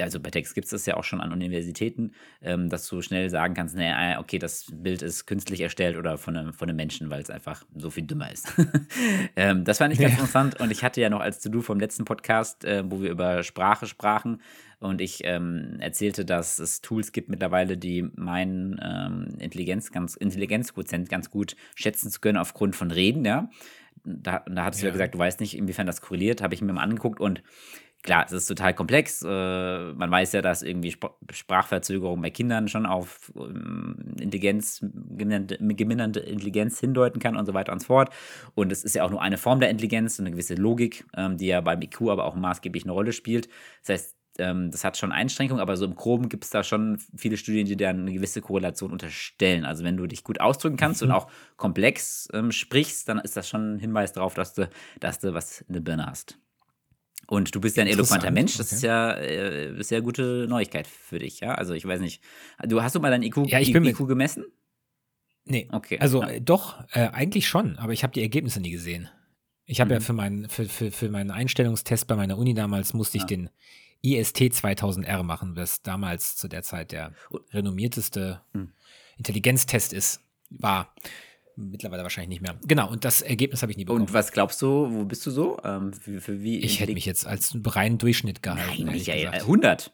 also bei Text gibt es das ja auch schon an Universitäten, ähm, dass du schnell sagen kannst, naja, okay, das Bild ist künstlich erstellt oder von einem, von einem Menschen, weil es einfach so viel dümmer ist. [laughs] ähm, das fand ich ganz Ja. interessant und ich hatte ja noch als To-Do vom letzten Podcast, äh, wo wir über Sprache sprachen und ich ähm, erzählte, dass es Tools gibt mittlerweile, die meinen ähm, Intelligenz ganz, Intelligenzquotient ganz gut schätzen zu können aufgrund von Reden, ja. Da, da hattest du ja Ja. gesagt, du weißt nicht, inwiefern das korreliert, habe ich mir mal angeguckt und klar, es ist total komplex. Äh, man weiß ja, dass irgendwie Sp Sprachverzögerung bei Kindern schon auf ähm, Intelligenz, geminderte Intelligenz hindeuten kann und so weiter und so fort. Und es ist ja auch nur eine Form der Intelligenz, eine gewisse Logik, ähm, die ja beim IQ aber auch maßgeblich eine Rolle spielt. Das heißt, ähm, das hat schon Einschränkungen, aber so im Groben gibt es da schon viele Studien, die dann eine gewisse Korrelation unterstellen. Also wenn du dich gut ausdrücken kannst mhm. und auch komplex ähm, sprichst, dann ist das schon ein Hinweis darauf, dass du, dass du was in der Birne hast. Und du bist ja ein eloquenter Mensch, das okay. ist ja äh, sehr gute Neuigkeit für dich, ja. Also ich weiß nicht. Du hast du mal dein IQ, ja, ich bin IQ gemessen? Nee. Okay. Also ja. doch, äh, eigentlich schon, aber ich habe die Ergebnisse nie gesehen. Ich habe mhm. ja für meinen, für, für, für meinen Einstellungstest bei meiner Uni damals musste ich ja. den IST 2000R machen, was damals zu der Zeit der renommierteste mhm. Intelligenztest ist, war. Mittlerweile wahrscheinlich nicht mehr. Genau, und das Ergebnis habe ich nie bekommen. Und was glaubst du, wo bist du so? Ähm, für, für wie ich hätte mich jetzt als reinen Durchschnitt gehalten. Nein, nicht, ja, 100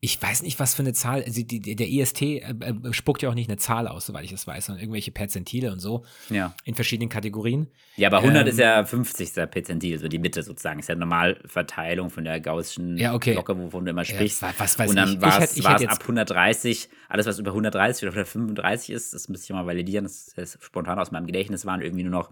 ich weiß nicht, was für eine Zahl, also die, der IST äh, äh, spuckt ja auch nicht eine Zahl aus, soweit ich das weiß, sondern irgendwelche Perzentile und so ja. in verschiedenen Kategorien. Ja, aber 100 ähm, ist ja 50. Perzentil, so die Mitte sozusagen. Ist ja Normalverteilung von der gaußschen ja, okay. Glocke, wovon du immer sprichst. Ja, was weiß und dann war es ab 130, alles was über 130 oder 135 ist, das müsste ich mal validieren, das ist spontan aus meinem Gedächtnis, waren irgendwie nur noch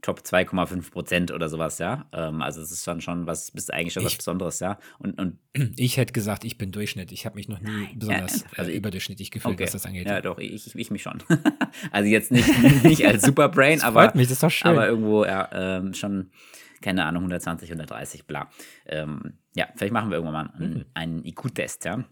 Top 2,5 Prozent oder sowas, ja. Ähm, also es ist dann schon was, bist eigentlich schon ich, was Besonderes, ja. Und, und [clears throat] ich hätte gesagt, ich bin Durchschnitt. Ich habe mich noch nie besonders also äh, überdurchschnittlich gefühlt, okay. was das angeht. Ja, doch, ich, ich mich schon. [laughs] also jetzt nicht, [laughs] nicht als Superbrain, aber, mich, aber irgendwo ja, ähm, schon, keine Ahnung, 120, 130, bla. Ähm, ja, vielleicht machen wir irgendwann mal einen, mhm. einen IQ-Test, ja.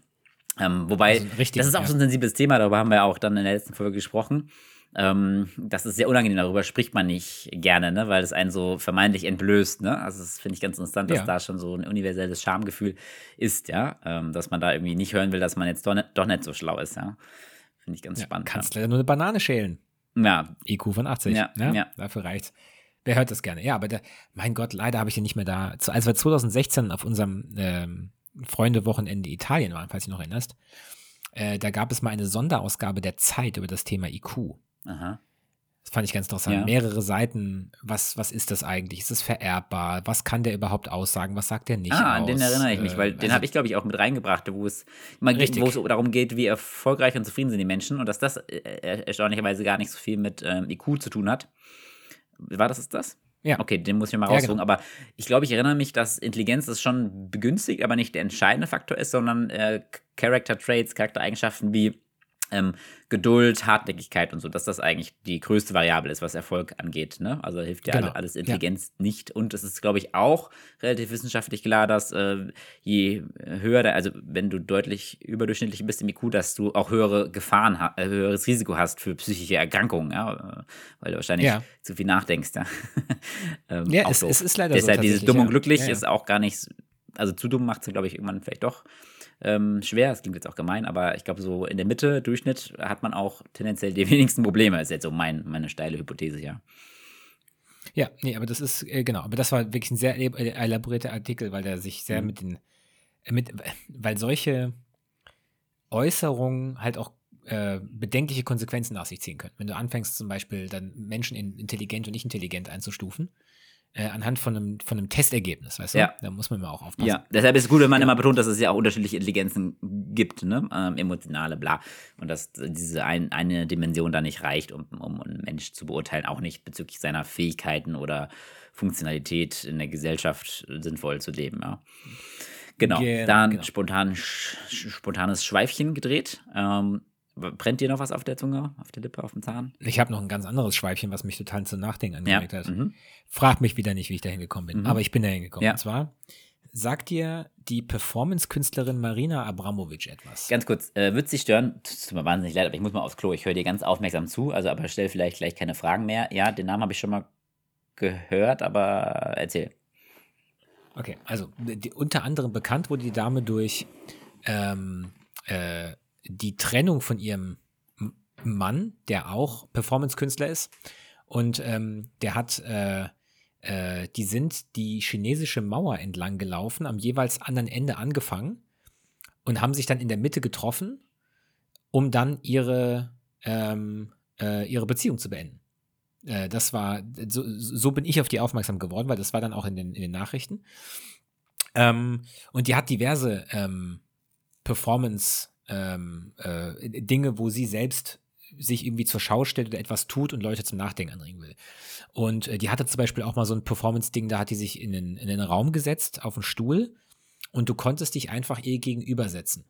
Ähm, wobei, also richtig, das ist auch ja. so ein sensibles Thema, darüber haben wir auch dann in der letzten Folge gesprochen. Ähm, das ist sehr unangenehm, darüber spricht man nicht gerne, ne? weil es einen so vermeintlich entblößt. Ne? Also das finde ich ganz interessant, dass ja. da schon so ein universelles Schamgefühl ist, ja, ähm, dass man da irgendwie nicht hören will, dass man jetzt doch nicht, doch nicht so schlau ist, ja. Finde ich ganz ja, spannend. Kannst ja. leider nur eine Banane schälen. Ja. IQ von 80. Ja, ne? ja. Dafür reicht's. Wer hört das gerne? Ja, aber der, mein Gott, leider habe ich ja nicht mehr da. Als wir 2016 auf unserem ähm, Freunde-Wochenende Italien waren, falls du dich noch erinnerst, äh, da gab es mal eine Sonderausgabe der Zeit über das Thema IQ. Aha. Das fand ich ganz interessant. Ja. Mehrere Seiten. Was, was ist das eigentlich? Ist es vererbbar? Was kann der überhaupt aussagen? Was sagt der nicht? Ah, an den erinnere ich mich, weil äh, den also, habe ich, glaube ich, auch mit reingebracht, wo es, wo es darum geht, wie erfolgreich und zufrieden sind die Menschen und dass das äh, äh, erstaunlicherweise gar nicht so viel mit ähm, IQ zu tun hat. War das das? Ja. Okay, den muss ich mal raussuchen. Ja, genau. Aber ich glaube, ich erinnere mich, dass Intelligenz das schon begünstigt, aber nicht der entscheidende Faktor ist, sondern äh, Character Traits, Charaktereigenschaften wie ähm, Geduld, Hartnäckigkeit und so, dass das eigentlich die größte Variable ist, was Erfolg angeht. Ne? Also hilft ja genau. alles Intelligenz ja. nicht. Und es ist, glaube ich, auch relativ wissenschaftlich klar, dass äh, je höher, da, also wenn du deutlich überdurchschnittlich bist im IQ, dass du auch höhere Gefahren, äh, höheres Risiko hast für psychische Erkrankungen, ja? Weil du wahrscheinlich ja. zu viel nachdenkst. Ja, [laughs] ähm, ja es, es, ist leider Deshalb so. Deshalb dieses dumm und glücklich ist auch gar nicht, also zu dumm macht es, glaube ich, irgendwann vielleicht doch ähm, schwer. Das klingt jetzt auch gemein, aber ich glaube, so in der Mitte, Durchschnitt, hat man auch tendenziell die [laughs] wenigsten Probleme. Das ist jetzt so mein, meine steile Hypothese, ja. Ja, nee, aber das ist, äh, genau, aber das war wirklich ein sehr elaborierter Artikel, weil der sich sehr mhm. mit den, äh, mit, [laughs] weil solche Äußerungen halt auch äh, bedenkliche Konsequenzen nach sich ziehen können. Wenn du anfängst, zum Beispiel dann Menschen in intelligent und nicht intelligent einzustufen, äh, anhand von einem, von einem Testergebnis, weißt du? Ja. Da muss man mal auch aufpassen. Ja, deshalb ist es gut, wenn man ja. immer betont, dass es ja auch unterschiedliche Intelligenzen gibt, ne? Ähm, emotionale, bla. Und dass diese ein, eine Dimension da nicht reicht, um, um einen Mensch zu beurteilen, auch nicht bezüglich seiner Fähigkeiten oder Funktionalität in der Gesellschaft sinnvoll zu leben, ja. Genau, genau dann genau. Spontan, spontanes Schweifchen gedreht. Ähm, Brennt dir noch was auf der Zunge, auf der Lippe, auf dem Zahn? Ich habe noch ein ganz anderes Schweifchen, was mich total zum Nachdenken angeregt ja. hat. Mhm. Frag mich wieder nicht, wie ich da hingekommen bin. Mhm. Aber ich bin da hingekommen. Ja. Und zwar, sagt dir die Performance-Künstlerin Marina Abramovic etwas? Ganz kurz, äh, wird sie stören? tut mir wahnsinnig leid, aber ich muss mal aufs Klo. Ich höre dir ganz aufmerksam zu, also aber stell vielleicht gleich keine Fragen mehr. Ja, den Namen habe ich schon mal gehört, aber erzähl. Okay, also die, unter anderem bekannt wurde die Dame durch ähm, äh, die Trennung von ihrem Mann, der auch Performance-Künstler ist. Und ähm, der hat, äh, äh, die sind die chinesische Mauer entlang gelaufen, am jeweils anderen Ende angefangen und haben sich dann in der Mitte getroffen, um dann ihre, ähm, äh, ihre Beziehung zu beenden. Äh, das war, so, so, bin ich auf die aufmerksam geworden, weil das war dann auch in den, in den Nachrichten. Ähm, und die hat diverse ähm, Performance- ähm, äh, Dinge, wo sie selbst sich irgendwie zur Schau stellt oder etwas tut und Leute zum Nachdenken anregen will. Und äh, die hatte zum Beispiel auch mal so ein Performance-Ding, da hat die sich in den, in den Raum gesetzt, auf einen Stuhl und du konntest dich einfach ihr gegenübersetzen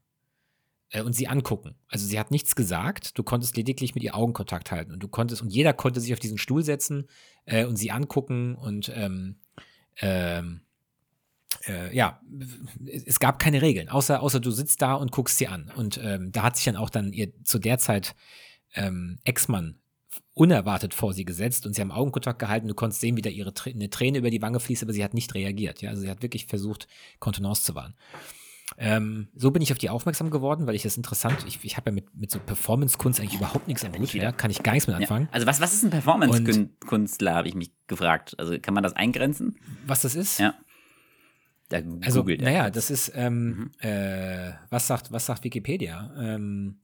äh, und sie angucken. Also sie hat nichts gesagt, du konntest lediglich mit ihr Augenkontakt halten und du konntest, und jeder konnte sich auf diesen Stuhl setzen äh, und sie angucken und ähm, ähm, äh, ja, es gab keine Regeln, außer, außer du sitzt da und guckst sie an. Und ähm, da hat sich dann auch dann ihr zu der Zeit ähm, Ex-Mann unerwartet vor sie gesetzt und sie haben Augenkontakt gehalten. Du konntest sehen, wie da ihre Tr eine Träne über die Wange fließt, aber sie hat nicht reagiert. Ja? Also sie hat wirklich versucht, Kontenance zu wahren. Ähm, so bin ich auf die aufmerksam geworden, weil ich das interessant, ich, ich habe ja mit, mit so Performance-Kunst eigentlich überhaupt nichts am Hut wieder, kann ich gar nichts mit anfangen. Ja. Also was, was ist ein Performance-Künstler, habe ich mich gefragt. Also kann man das eingrenzen? Was das ist? Ja. Da also, naja, das ist, ähm, mhm. äh, was, sagt, was sagt Wikipedia? Ähm,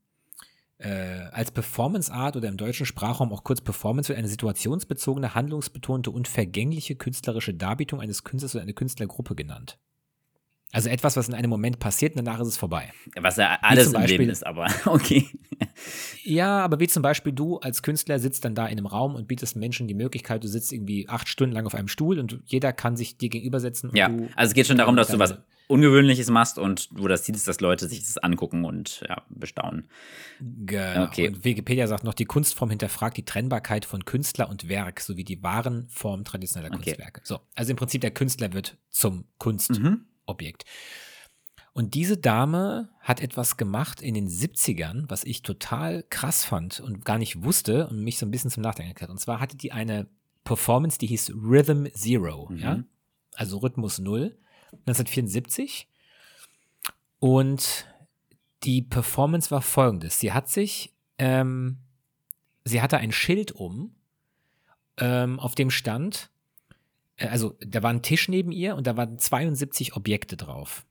äh, als Performance-Art oder im deutschen Sprachraum auch kurz Performance wird eine situationsbezogene, handlungsbetonte und vergängliche künstlerische Darbietung eines Künstlers oder einer Künstlergruppe genannt. Also etwas, was in einem Moment passiert und danach ist es vorbei. Was ja alles Beispiel, im Leben ist, aber [laughs] okay. Ja, aber wie zum Beispiel du als Künstler sitzt dann da in einem Raum und bietest Menschen die Möglichkeit, du sitzt irgendwie acht Stunden lang auf einem Stuhl und jeder kann sich dir gegenübersetzen. ja, also es geht schon darum, dass du was Ungewöhnliches machst und wo das Ziel ist, dass Leute sich das angucken und ja, bestaunen. Genau. Okay. Und Wikipedia sagt noch, die Kunstform hinterfragt die Trennbarkeit von Künstler und Werk sowie die wahren Formen traditioneller okay. Kunstwerke. So, also im Prinzip der Künstler wird zum Kunst. Mhm. Objekt. Und diese Dame hat etwas gemacht in den 70ern, was ich total krass fand und gar nicht wusste und mich so ein bisschen zum Nachdenken hat. Und zwar hatte die eine Performance, die hieß Rhythm Zero, mhm. ja? also Rhythmus Null, 1974. Und die Performance war folgendes. Sie hat sich, ähm, sie hatte ein Schild um, ähm, auf dem stand, also da war ein Tisch neben ihr und da waren 72 Objekte drauf.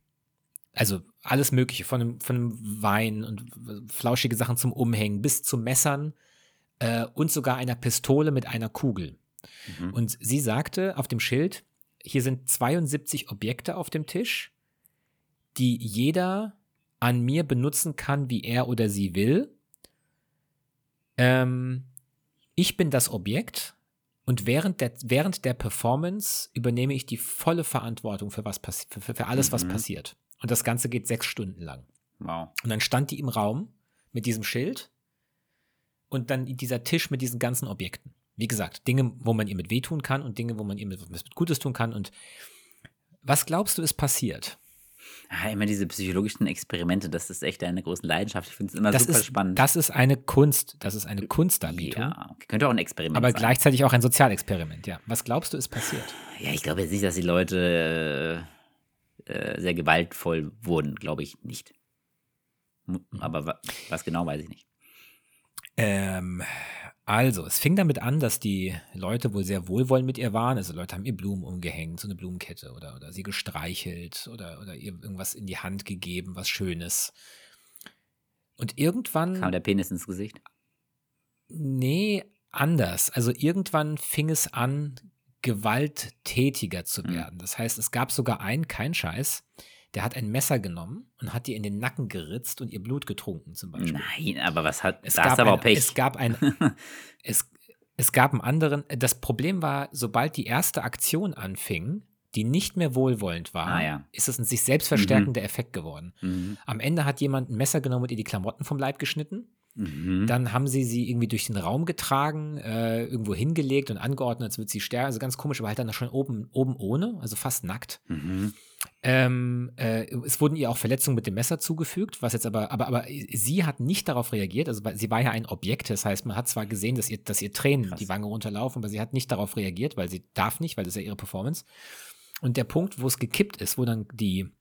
Also alles Mögliche, von einem, von einem Wein und flauschige Sachen zum Umhängen bis zu Messern äh, und sogar einer Pistole mit einer Kugel. Mhm. Und sie sagte auf dem Schild, hier sind 72 Objekte auf dem Tisch, die jeder an mir benutzen kann, wie er oder sie will. Ähm, ich bin das Objekt und während der, während der Performance übernehme ich die volle Verantwortung für, was für, für alles, mhm. was passiert. Und das Ganze geht sechs Stunden lang. Wow. Und dann stand die im Raum mit diesem Schild und dann dieser Tisch mit diesen ganzen Objekten. Wie gesagt, Dinge, wo man ihr mit wehtun kann und Dinge, wo man ihr mit, mit Gutes tun kann. Und was glaubst du, ist passiert? Ja, immer diese psychologischen Experimente, das ist echt eine große Leidenschaft. Ich finde es immer das super ist, spannend. Das ist eine Kunst, das ist eine Kunstdarbietung. Ja, könnte auch ein Experiment aber sein. Aber gleichzeitig auch ein Sozialexperiment, ja. Was glaubst du, ist passiert? Ja, ich glaube jetzt nicht, dass die Leute äh, äh sehr gewaltvoll wurden, glaube ich nicht. Aber was genau, weiß ich nicht. Ähm, also, es fing damit an, dass die Leute wohl sehr wohlwollend mit ihr waren. Also Leute haben ihr Blumen umgehängt, so eine Blumenkette oder, oder sie gestreichelt oder, oder ihr irgendwas in die Hand gegeben, was Schönes. Und irgendwann. Kam der Penis ins Gesicht? Nee, anders. Also irgendwann fing es an, gewalttätiger zu hm. werden. Mhm. Das heißt, es gab sogar einen, kein Scheiß, der hat ein Messer genommen und hat ihr in den Nacken geritzt und ihr Blut getrunken zum Beispiel. Nein, aber was hat, es gab aber ein, Pech. Es gab ein, [laughs] es, es gab einen anderen, das Problem war, sobald die erste Aktion anfing, die nicht mehr wohlwollend war, ah, ja. ist es ein sich selbst verstärkender mhm. Effekt geworden. Mhm. Am Ende hat jemand ein Messer genommen und ihr die Klamotten vom Leib geschnitten. Mhm. Dann haben sie sie irgendwie durch den Raum getragen, äh, irgendwo hingelegt und angeordnet, als würde sie sterben. Also ganz komisch, aber halt dann schon oben, oben ohne, also fast nackt. Mhm. Ähm, äh, es wurden ihr auch Verletzungen mit dem Messer zugefügt, was jetzt aber, aber, aber sie hat nicht darauf reagiert. Also sie war ja ein Objekt, das heißt, man hat zwar gesehen, dass ihr, dass ihr Tränen Krass. die Wange runterlaufen, aber sie hat nicht darauf reagiert, weil sie darf nicht, weil das ist ja ihre Performance. Und der Punkt, wo es gekippt ist, wo dann die,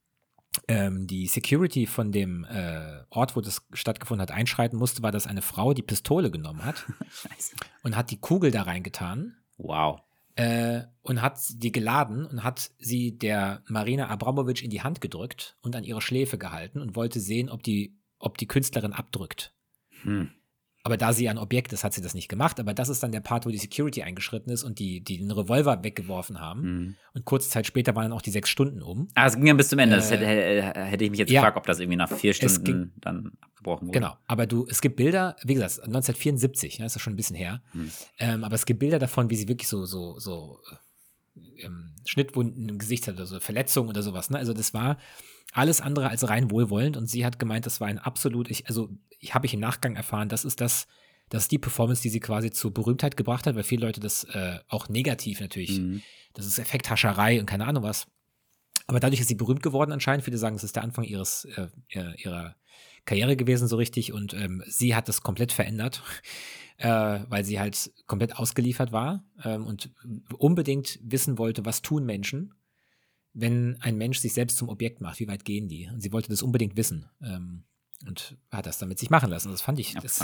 ähm, die Security von dem äh, Ort, wo das stattgefunden hat, einschreiten musste, war, dass eine Frau die Pistole genommen hat [laughs] und hat die Kugel da reingetan. Wow äh, und hat die geladen und hat sie der Marina Abramovic in die Hand gedrückt und an ihre Schläfe gehalten und wollte sehen, ob die, ob die Künstlerin abdrückt. Hm. Aber da sie ein Objekt ist, hat sie das nicht gemacht. Aber das ist dann der Part, wo die Security eingeschritten ist und die, die den Revolver weggeworfen haben. Mhm. Und kurze Zeit später waren dann auch die sechs Stunden um. Ah, es ging ja bis zum Ende. Äh, das hätte, hätte, ich mich jetzt ja, gefragt, ob das irgendwie nach vier Stunden ging, dann abgebrochen wurde. Genau. Aber du, es gibt Bilder, wie gesagt, 1974, ja, ist ja schon ein bisschen her. Mhm. Ähm, aber es gibt Bilder davon, wie sie wirklich so, so, so ähm, Schnittwunden im Gesicht hat oder so Verletzungen oder sowas. Ne? Also das war alles andere als rein wohlwollend und sie hat gemeint, das war ein absolut, ich, also habe ich im Nachgang erfahren, das ist das, das ist die Performance, die sie quasi zur Berühmtheit gebracht hat, weil viele Leute das äh, auch negativ natürlich, mhm. das ist Effekthascherei und keine Ahnung was. Aber dadurch ist sie berühmt geworden anscheinend. Viele sagen, es ist der Anfang ihres, äh, ihrer Karriere gewesen, so richtig. Und ähm, sie hat das komplett verändert, [laughs] äh, weil sie halt komplett ausgeliefert war ähm, und unbedingt wissen wollte, was tun Menschen, wenn ein Mensch sich selbst zum Objekt macht, wie weit gehen die? Und sie wollte das unbedingt wissen ähm, und hat das damit sich machen lassen. Das fand ich. Das,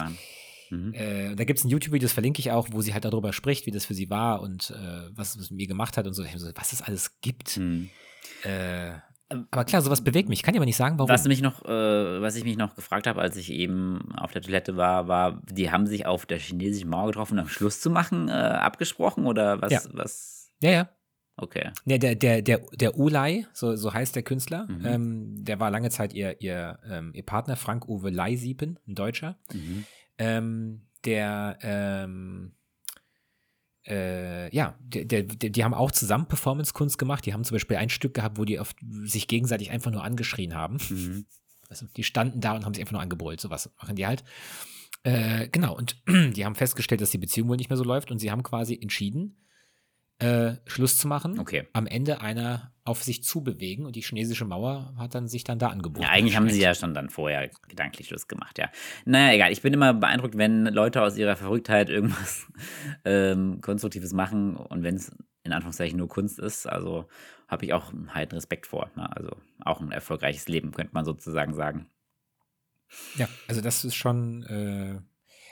mhm. äh, da gibt es ein YouTube-Video, das verlinke ich auch, wo sie halt darüber spricht, wie das für sie war und äh, was es mit mir gemacht hat und so. Was es alles gibt. Mhm. Äh, aber klar, sowas bewegt mich. Ich kann dir aber nicht sagen, warum. Was, mich noch, äh, was ich mich noch gefragt habe, als ich eben auf der Toilette war, war, die haben sich auf der chinesischen Mauer getroffen, um Schluss zu machen, äh, abgesprochen oder was? Ja. was? ja, ja. Okay. Ja, der, der, der, der Ulay, so, so heißt der Künstler, mhm. ähm, der war lange Zeit ihr, ihr, ähm, ihr Partner, Frank-Uwe Leisiepen, ein Deutscher. Mhm. Ähm, der, ähm, äh, ja, der, der, die haben auch zusammen Performance-Kunst gemacht. Die haben zum Beispiel ein Stück gehabt, wo die oft sich gegenseitig einfach nur angeschrien haben. Mhm. Also die standen da und haben sich einfach nur angebrüllt. Sowas machen die halt. Äh, genau, und [clears throat] die haben festgestellt, dass die Beziehung wohl nicht mehr so läuft und sie haben quasi entschieden, äh, Schluss zu machen. Okay. Am Ende einer auf sich zu bewegen und die chinesische Mauer hat dann sich dann da angeboten. Ja, eigentlich haben sie ja schon dann vorher gedanklich Schluss gemacht, ja. Naja, egal. Ich bin immer beeindruckt, wenn Leute aus ihrer Verrücktheit irgendwas [laughs] ähm, Konstruktives machen und wenn es in Anführungszeichen nur Kunst ist. Also habe ich auch halt Respekt vor. Ne? Also auch ein erfolgreiches Leben, könnte man sozusagen sagen. Ja, also das ist schon. Äh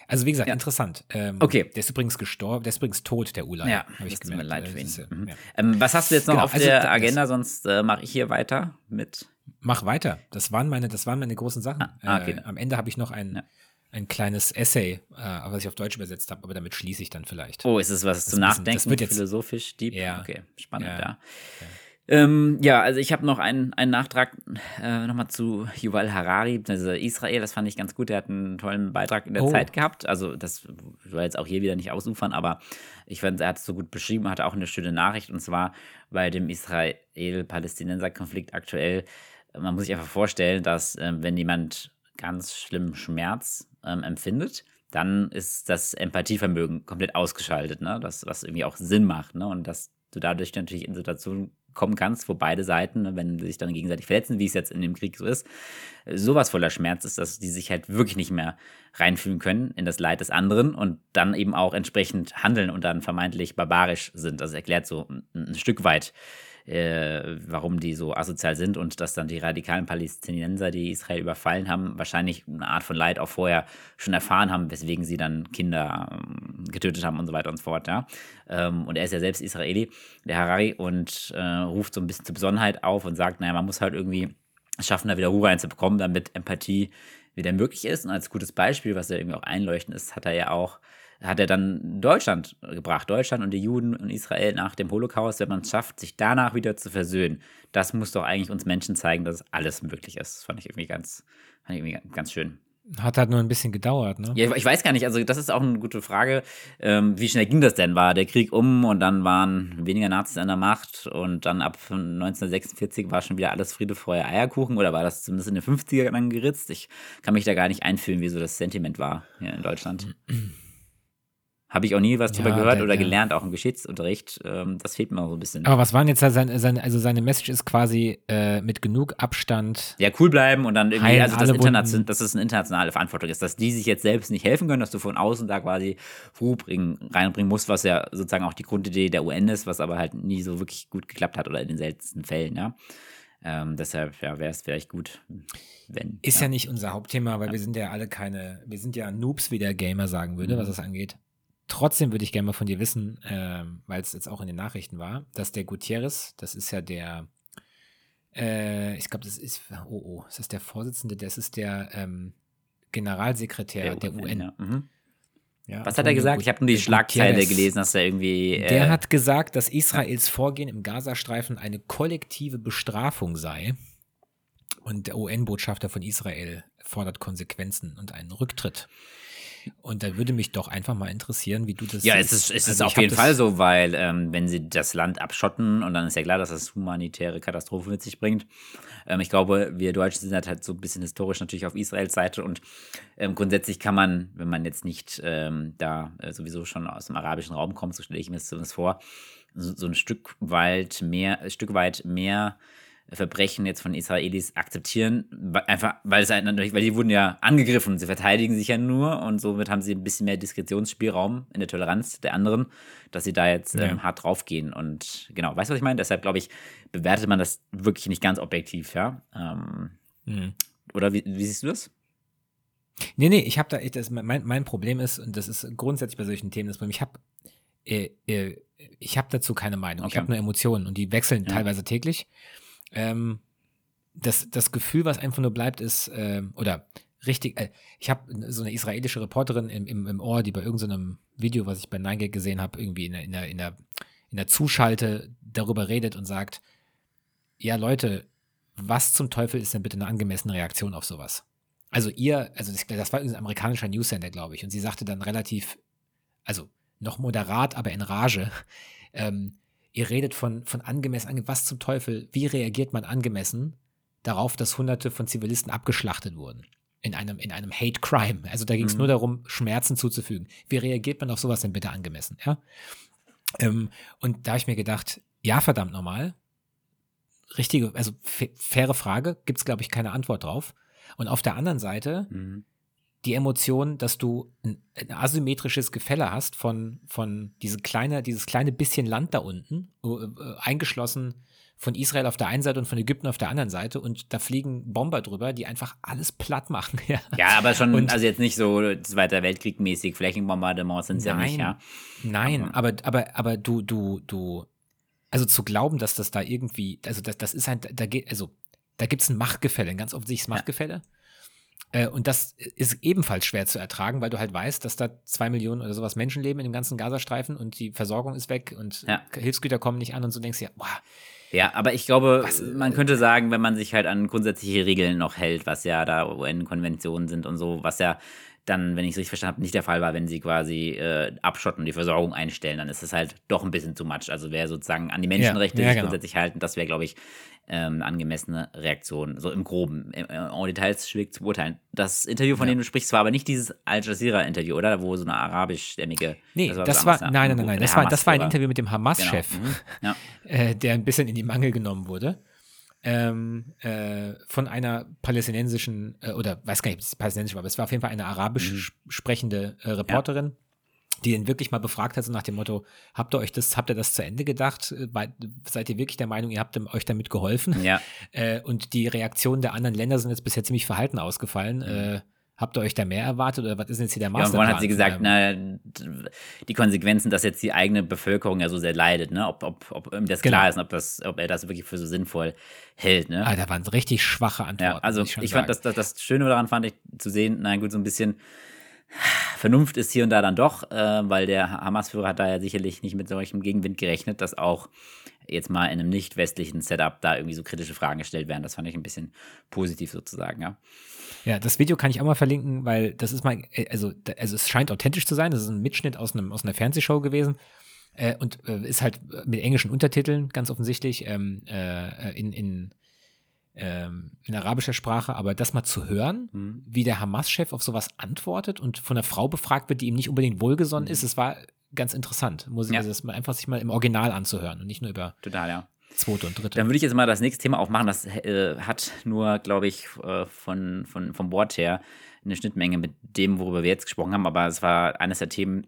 also wie gesagt, ja. interessant. Ähm, okay. Der ist übrigens gestorben, der ist übrigens tot, der Ulay. Ja, habe ich gemerkt. Mir leid für ihn. Ist, mhm. ja. ähm, was hast du jetzt noch genau, auf also der Agenda? Sonst äh, mache ich hier weiter mit. Mach weiter. Das waren meine, das waren meine großen Sachen. Ah, ah okay. Äh, am Ende habe ich noch ein, ja. ein kleines Essay, äh, was ich auf Deutsch übersetzt habe, aber damit schließe ich dann vielleicht. Oh, ist es was das zum Nachdenken? Das wird jetzt philosophisch deep. Ja. Okay, spannend, ja. Ja. Ähm, ja, also ich habe noch einen, einen Nachtrag äh, nochmal zu Yuval Harari, also Israel, das fand ich ganz gut. Der hat einen tollen Beitrag in der oh. Zeit gehabt. Also das soll jetzt auch hier wieder nicht ausufern, aber ich fand, er hat es so gut beschrieben, hatte auch eine schöne Nachricht und zwar bei dem Israel-Palästinenser-Konflikt aktuell. Man muss sich einfach vorstellen, dass äh, wenn jemand ganz schlimmen Schmerz ähm, empfindet, dann ist das Empathievermögen komplett ausgeschaltet, ne? Das, was irgendwie auch Sinn macht, ne? Und dass du dadurch natürlich in Situationen kommen kannst, wo beide Seiten, wenn sie sich dann gegenseitig verletzen, wie es jetzt in dem Krieg so ist, sowas voller Schmerz ist, dass die sich halt wirklich nicht mehr reinfühlen können in das Leid des anderen und dann eben auch entsprechend handeln und dann vermeintlich barbarisch sind. Das erklärt so ein, ein Stück weit, äh, warum die so asozial sind und dass dann die radikalen Palästinenser, die Israel überfallen haben, wahrscheinlich eine Art von Leid auch vorher schon erfahren haben, weswegen sie dann Kinder ähm, getötet haben und so weiter und so fort. Ja? Ähm, und er ist ja selbst Israeli, der Harari, und äh, ruft so ein bisschen zur Besonnenheit auf und sagt, naja, man muss halt irgendwie schaffen, da wieder Ruhe reinzubekommen, damit Empathie wieder möglich ist. Und als gutes Beispiel, was ja irgendwie auch einleuchtend ist, hat er ja auch hat er dann Deutschland gebracht, Deutschland und die Juden und Israel nach dem Holocaust, wenn man es schafft, sich danach wieder zu versöhnen. Das muss doch eigentlich uns Menschen zeigen, dass alles möglich ist. Das fand ich irgendwie ganz, fand ich irgendwie ganz schön. Hat halt nur ein bisschen gedauert, ne? Ja, ich weiß gar nicht, also das ist auch eine gute Frage. Ähm, wie schnell ging das denn? War der Krieg um und dann waren weniger Nazis an der Macht und dann ab 1946 war schon wieder alles Friede, Freude, Eierkuchen oder war das zumindest in den 50er dann geritzt? Ich kann mich da gar nicht einfühlen, wie so das Sentiment war hier in Deutschland. [clears throat] Habe ich auch nie was drüber ja, gehört der, oder gelernt, auch im Geschichtsunterricht. Ähm, das fehlt mir auch so ein bisschen. Aber was waren jetzt seine, seine also seine Message ist quasi äh, mit genug Abstand. Ja, cool bleiben und dann irgendwie, also das Internation, dass es eine internationale Verantwortung ist, dass die sich jetzt selbst nicht helfen können, dass du von außen da quasi Ruhe bringen, reinbringen musst, was ja sozusagen auch die Grundidee der UN ist, was aber halt nie so wirklich gut geklappt hat oder in den seltensten Fällen, ja. Ähm, deshalb ja, wäre es vielleicht gut, wenn. Ist ja. ja. nicht unser Hauptthema, weil ja. wir sind ja alle keine, wir sind ja Noobs, wie der Gamer sagen würde, mhm. was das angeht. Trotzdem würde ich gerne mal von dir wissen, äh, weil es jetzt auch in den Nachrichten war, dass der Gutierrez, das ist ja der, äh, ich glaube, das ist, oh, oh, ist das der Vorsitzende, das ist der ähm, Generalsekretär der, der UN. Ja. Mhm. Ja, Was hat er gesagt? Ich habe nur die Schlagzeile Gutierrez. gelesen, dass er irgendwie. Äh der hat gesagt, dass Israels Vorgehen im Gazastreifen eine kollektive Bestrafung sei. Und der UN-Botschafter von Israel fordert Konsequenzen und einen Rücktritt. Und da würde mich doch einfach mal interessieren, wie du das Ja, es ist, es also ist auf jeden Fall so, weil ähm, wenn sie das Land abschotten und dann ist ja klar, dass das humanitäre Katastrophe mit sich bringt. Ähm, ich glaube, wir Deutschen sind halt, halt so ein bisschen historisch natürlich auf Israels Seite und ähm, grundsätzlich kann man, wenn man jetzt nicht ähm, da äh, sowieso schon aus dem arabischen Raum kommt, so stelle ich mir das zumindest vor, so, so ein Stück weit mehr, ein Stück weit mehr Verbrechen jetzt von Israelis akzeptieren, einfach, weil es halt natürlich, weil die wurden ja angegriffen und sie verteidigen sich ja nur und somit haben sie ein bisschen mehr Diskretionsspielraum in der Toleranz der anderen, dass sie da jetzt ähm, ja. hart draufgehen und genau, weißt du, was ich meine? Deshalb glaube ich, bewertet man das wirklich nicht ganz objektiv, ja. Ähm, mhm. Oder wie, wie siehst du das? Nee, nee, ich habe da, ich, das, mein, mein Problem ist, und das ist grundsätzlich bei solchen Themen das Problem, ich habe äh, äh, ich habe dazu keine Meinung. Okay. Ich habe nur Emotionen und die wechseln ja. teilweise täglich. Ähm, das, das Gefühl, was einfach nur bleibt, ist, äh, oder richtig, äh, ich habe so eine israelische Reporterin im, im, im Ohr, die bei irgendeinem so Video, was ich bei 9 gesehen habe, irgendwie in der, in, der, in, der, in der Zuschalte darüber redet und sagt, ja Leute, was zum Teufel ist denn bitte eine angemessene Reaktion auf sowas? Also ihr, also das, das war ein amerikanischer Newscenter, glaube ich, und sie sagte dann relativ, also noch moderat, aber in Rage, [laughs] ähm, ihr redet von, von angemessen, was zum Teufel, wie reagiert man angemessen darauf, dass hunderte von Zivilisten abgeschlachtet wurden? In einem, in einem Hate Crime. Also da ging es mhm. nur darum, Schmerzen zuzufügen. Wie reagiert man auf sowas denn bitte angemessen? Ja? Ähm, und da habe ich mir gedacht, ja, verdammt nochmal. Richtige, also faire Frage, gibt es, glaube ich, keine Antwort drauf. Und auf der anderen Seite mhm die Emotion, dass du ein, ein, asymmetrisches Gefälle hast von, von diese kleine, dieses kleine bisschen Land da unten, äh, eingeschlossen von Israel auf der einen Seite und von Ägypten auf der anderen Seite und da fliegen Bomber drüber, die einfach alles platt machen. [laughs] Ja, ja aber schon, und, also jetzt nicht so Zweiter Weltkrieg mäßig, Flächenbombardements sind es ja nicht, ja. Nein, aber, aber, aber du, du, du, also zu glauben, dass das da irgendwie, also das, das ist ein, da geht, also da gibt es ein Machtgefälle, ein ganz offensichtliches Machtgefälle. Ja. Äh, und das ist ebenfalls schwer zu ertragen, weil du halt weißt, dass da zwei Millionen oder sowas Menschen leben in dem ganzen Gazastreifen und die Versorgung ist weg und ja. Hilfsgüter kommen nicht an und so denkst du ja, boah. Ja, aber ich glaube, was, man könnte sagen, wenn man sich halt an grundsätzliche Regeln noch hält, was ja da UN-Konventionen sind und so, was ja dann, wenn ich es richtig verstanden habe, nicht der Fall war, wenn sie quasi äh, abschotten und die Versorgung einstellen, dann ist es halt doch ein bisschen too much. Also wer sozusagen an die Menschenrechte ja, ja, sich genau. grundsätzlich halten, das wäre, glaube ich, ähm, angemessene Reaktion, so im Groben. Äh, en Details schwierig zu beurteilen. Das Interview, von ja. dem du sprichst, war aber nicht dieses Al Jazeera-Interview, oder? Wo so eine arabischstämmige. Nee, das war, das war nein, nein, nein, nein. Das war, das war ein Interview mit dem Hamas-Chef, genau. mhm. ja. [laughs] äh, der ein bisschen in die Mangel genommen wurde. Ähm, äh, von einer palästinensischen, äh, oder weiß gar nicht, ob es palästinensisch war, aber es war auf jeden Fall eine arabisch mhm. sprechende äh, Reporterin. Ja die ihn wirklich mal befragt hat, so nach dem Motto, habt ihr euch das, habt ihr das zu Ende gedacht? Äh, seid ihr wirklich der Meinung, ihr habt euch damit geholfen? Ja. [laughs] Äh, und die Reaktionen der anderen Länder sind jetzt bisher ziemlich verhalten ausgefallen. Mhm. Äh, habt ihr euch da mehr erwartet oder was ist jetzt hier der Masterplan? Ja, und hat sie gesagt, ähm, na, die Konsequenzen, dass jetzt die eigene Bevölkerung ja so sehr leidet, ne? ob, ob, ob ihm das genau. klar ist, ob, das, ob er das wirklich für so sinnvoll hält. Ne? Ah, da waren richtig schwache Antworten. Ja, also ich, ich fand, das, das, das Schöne daran fand ich zu sehen, nein gut, so ein bisschen Vernunft ist hier und da dann doch, äh, weil der Hamas-Führer hat da ja sicherlich nicht mit solchem Gegenwind gerechnet, dass auch jetzt mal in einem nicht westlichen Setup da irgendwie so kritische Fragen gestellt werden. Das fand ich ein bisschen positiv sozusagen, ja. Ja, das Video kann ich auch mal verlinken, weil das ist mal, äh, also, also es scheint authentisch zu sein. Das ist ein Mitschnitt aus, einem, aus einer Fernsehshow gewesen. Äh, und äh, ist halt mit englischen Untertiteln, ganz offensichtlich, ähm, äh, in, in ähm, in arabischer Sprache, aber das mal zu hören, mhm. wie der Hamas-Chef auf sowas antwortet und von einer Frau befragt wird, die ihm nicht unbedingt wohlgesonnen mhm. ist, es war ganz interessant, muss ich ja. also das mal einfach sich mal im Original anzuhören und nicht nur über Total, ja. zweite und dritte. Dann würde ich jetzt mal das nächste Thema aufmachen. Das äh, hat nur, glaube ich, äh, von, von, vom Wort her eine Schnittmenge mit dem, worüber wir jetzt gesprochen haben, aber es war eines der Themen,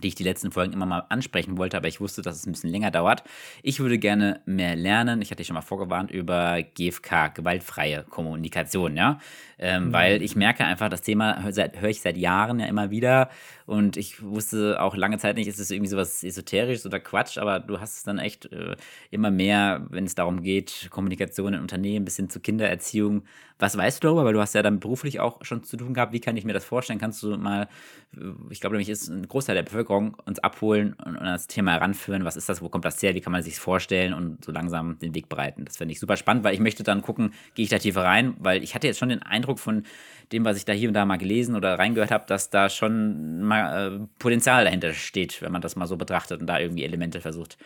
die ich die letzten Folgen immer mal ansprechen wollte, aber ich wusste, dass es ein bisschen länger dauert. Ich würde gerne mehr lernen. Ich hatte dich schon mal vorgewarnt über GFK, gewaltfreie Kommunikation, ja. Ähm, mhm. Weil ich merke einfach, das Thema höre ich seit Jahren ja immer wieder und ich wusste auch lange Zeit nicht, ist es irgendwie sowas esoterisches oder Quatsch, aber du hast es dann echt äh, immer mehr, wenn es darum geht, Kommunikation in Unternehmen bis hin zu Kindererziehung. Was weißt du darüber? Weil du hast ja dann beruflich auch schon zu tun gehabt. Wie kann ich mir das vorstellen? Kannst du mal, äh, ich glaube nämlich ist ein Großteil der Bevölkerung Bevölkerung uns abholen und, und das Thema heranführen. Was ist das? Wo kommt das her? Wie kann man sich vorstellen und so langsam den Weg bereiten? Das finde ich super spannend, weil ich möchte dann gucken, gehe ich da tiefer rein, weil ich hatte jetzt schon den Eindruck von dem, was ich da hier und da mal gelesen oder reingehört habe, dass da schon mal äh, Potenzial dahinter steht, wenn man das mal so betrachtet und da irgendwie Elemente versucht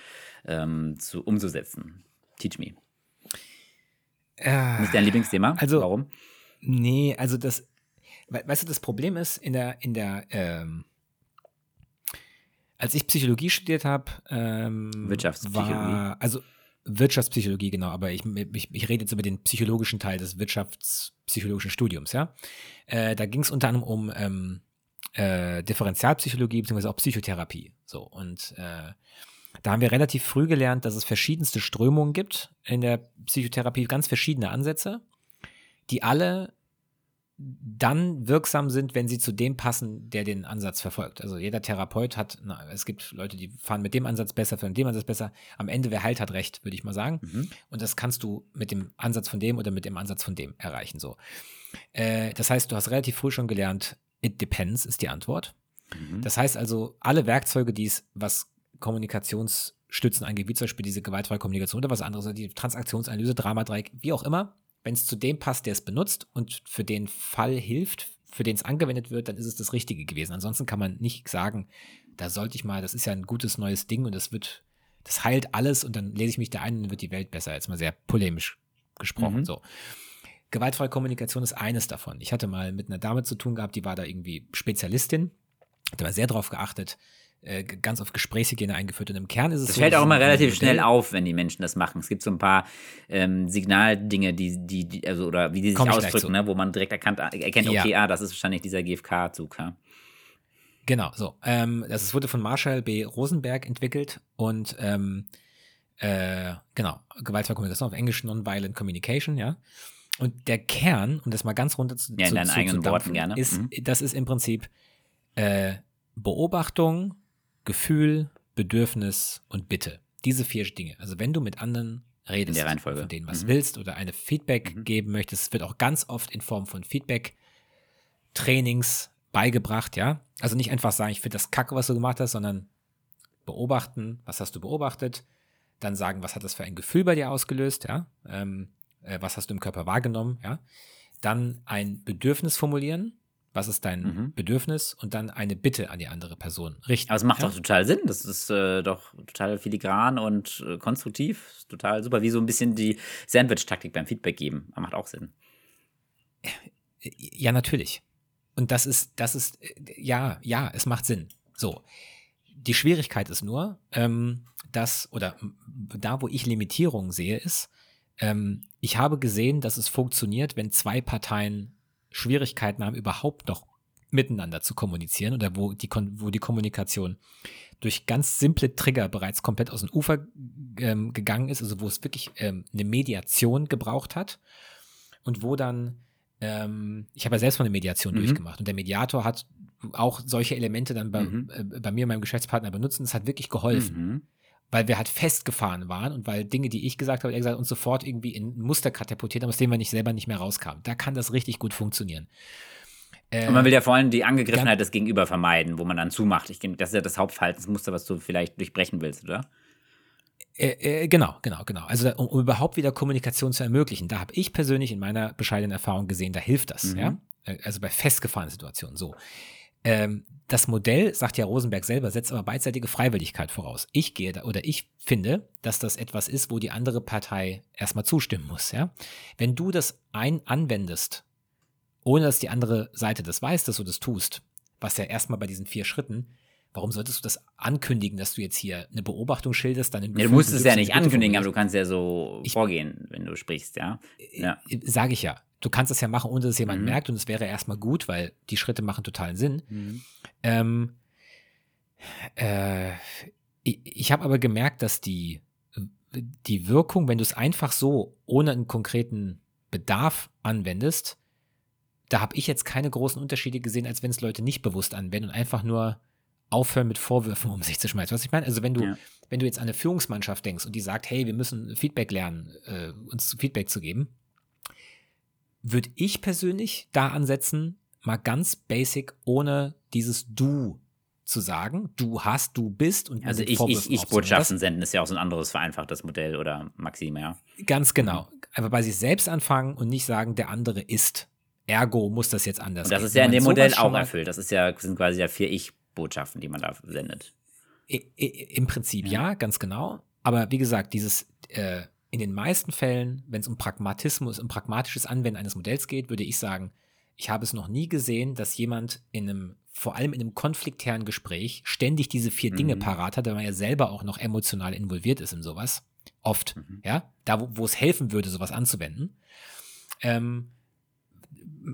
ähm, zu, umzusetzen. Teach me. Äh, Nicht dein Lieblingsthema? Also, Warum? Nee, also das, weißt du, das Problem ist in der, in der, ähm, als ich Psychologie studiert habe, ähm, Wirtschaftspsychologie. War, also Wirtschaftspsychologie, genau, aber ich, ich, ich rede jetzt über den psychologischen Teil des wirtschaftspsychologischen Studiums, ja. Äh, da ging es unter anderem um ähm, äh, Differentialpsychologie beziehungsweise auch Psychotherapie. So, und äh, da haben wir relativ früh gelernt, dass es verschiedenste Strömungen gibt in der Psychotherapie, ganz verschiedene Ansätze, die alle dann wirksam sind, wenn sie zu dem passen, der den Ansatz verfolgt. Also jeder Therapeut hat, na, es gibt Leute, die fahren mit dem Ansatz besser, mit dem Ansatz besser. Am Ende, wer heilt, hat recht, würde ich mal sagen. Mhm. Und das kannst du mit dem Ansatz von dem oder mit dem Ansatz von dem erreichen. So. Äh, das heißt, du hast relativ früh schon gelernt, it depends ist die Antwort. Mhm. Das heißt also, alle Werkzeuge, die es, was Kommunikationsstützen angeht, wie zum Beispiel diese gewaltfreie Kommunikation oder was anderes, die Transaktionsanalyse, Dramadreieck, wie auch immer, wenn es zu dem passt, der es benutzt und für den Fall hilft, für den es angewendet wird, dann ist es das Richtige gewesen. Ansonsten kann man nicht sagen, da sollte ich mal, das ist ja ein gutes neues Ding und das wird, das heilt alles und dann lese ich mich da ein und dann wird die Welt besser. Jetzt mal sehr polemisch gesprochen. Mhm. So. Gewaltfreie Kommunikation ist eines davon. Ich hatte mal mit einer Dame zu tun gehabt, die war da irgendwie Spezialistin, hat aber sehr darauf geachtet, äh, ganz auf Gesprächshygiene eingeführt. Und im Kern ist es das so. fällt auch immer relativ schnell auf, wenn die Menschen das machen. Es gibt so ein paar ähm, Signaldinge, die, die, die, also, oder wie die sich ausdrücken, ne, wo man direkt erkannt, erkennt, okay, ja. ah, das ist wahrscheinlich dieser GFK-Zug. Ja. Genau, so. Ähm, das wurde von Marshall B. Rosenberg entwickelt und ähm, äh, genau, gewaltfreie Kommunikation auf Englisch Nonviolent Communication, ja. Und der Kern, um das mal ganz runter zu, ja, zu, zu Worten gerne. Ist, mhm. Das ist im Prinzip äh, Beobachtung, Gefühl, Bedürfnis und Bitte. Diese vier Dinge. Also wenn du mit anderen redest, von denen was mhm. willst oder eine Feedback mhm. geben möchtest, wird auch ganz oft in Form von Feedback-Trainings beigebracht, ja. Also nicht einfach sagen, ich finde das kacke, was du gemacht hast, sondern beobachten, was hast du beobachtet, dann sagen, was hat das für ein Gefühl bei dir ausgelöst, ja. Ähm, äh, was hast du im Körper wahrgenommen, ja. Dann ein Bedürfnis formulieren, was ist dein mhm. Bedürfnis und dann eine Bitte an die andere Person richten. Aber es macht ja? doch total Sinn. Das ist äh, doch total filigran und äh, konstruktiv. Total super. Wie so ein bisschen die Sandwich-Taktik beim Feedback geben. Aber macht auch Sinn. Ja, natürlich. Und das ist, das ist, äh, ja, ja, es macht Sinn. So. Die Schwierigkeit ist nur, ähm, dass, oder da, wo ich Limitierungen sehe, ist, ähm, ich habe gesehen, dass es funktioniert, wenn zwei Parteien Schwierigkeiten haben, überhaupt noch miteinander zu kommunizieren oder wo die, wo die Kommunikation durch ganz simple Trigger bereits komplett aus dem Ufer ähm, gegangen ist, also wo es wirklich ähm, eine Mediation gebraucht hat und wo dann, ähm, ich habe ja selbst mal eine Mediation mhm. durchgemacht und der Mediator hat auch solche Elemente dann bei, mhm. äh, bei mir und meinem Geschäftspartner benutzt und es hat wirklich geholfen. Mhm weil wir halt festgefahren waren und weil Dinge, die ich gesagt habe, er gesagt uns sofort irgendwie in ein Muster katapultiert haben, aus dem wir nicht selber nicht mehr rauskamen. Da kann das richtig gut funktionieren. Äh, und man will ja vor allem die Angegriffenheit des Gegenüber vermeiden, wo man dann zumacht. Ich, das ist ja das Hauptverhaltensmuster, was du vielleicht durchbrechen willst, oder? Äh, äh, genau, genau, genau. Also um, um, überhaupt wieder Kommunikation zu ermöglichen, da habe ich persönlich in meiner bescheidenen Erfahrung gesehen, da hilft das, mhm. ja. Äh, also bei festgefahrenen Situationen so. Ähm, das Modell, sagt ja Rosenberg selber, setzt aber beidseitige Freiwilligkeit voraus. Ich gehe da oder ich finde, dass das etwas ist, wo die andere Partei erstmal zustimmen muss. Ja? Wenn du das ein anwendest, ohne dass die andere Seite das weiß, dass du das tust, was ja erstmal bei diesen vier Schritten, warum solltest du das ankündigen, dass du jetzt hier eine Beobachtung schilderst? Dann ja, du musst es ja nicht ankündigen, aber du kannst ja so ich, vorgehen, wenn du sprichst, ja. Äh, ja. Sage ich ja du kannst das ja machen, ohne dass es jemand mhm. merkt und es wäre erstmal gut, weil die Schritte machen totalen Sinn. Mhm. Ähm, äh, ich, ich habe aber gemerkt, dass die, die Wirkung, wenn du es einfach so ohne einen konkreten Bedarf anwendest, da habe ich jetzt keine großen Unterschiede gesehen, als wenn es Leute nicht bewusst anwenden und einfach nur aufhören mit Vorwürfen um sich zu schmeißen. Was ich meine, also wenn du, ja. wenn du jetzt an eine Führungsmannschaft denkst und die sagt, hey, wir müssen Feedback lernen, äh, uns Feedback zu geben, würde ich persönlich da ansetzen, mal ganz basic, ohne dieses Du zu sagen, du hast, du bist und Also ich, ich, ich Botschaften senden ist ja auch so ein anderes vereinfachtes Modell oder Maxime, ja. Ganz genau. Einfach bei sich selbst anfangen und nicht sagen, der andere ist. Ergo muss das jetzt anders. Und das gehen. ist ja in dem Modell auch erfüllt. Das ist ja, sind quasi ja vier Ich-Botschaften, die man da sendet. Im Prinzip ja. ja, ganz genau. Aber wie gesagt, dieses äh, in den meisten Fällen, wenn es um Pragmatismus, um pragmatisches Anwenden eines Modells geht, würde ich sagen, ich habe es noch nie gesehen, dass jemand in einem, vor allem in einem konfliktären Gespräch, ständig diese vier mhm. Dinge parat hat, weil man ja selber auch noch emotional involviert ist in sowas. Oft, mhm. ja. Da, wo, es helfen würde, sowas anzuwenden. Ähm,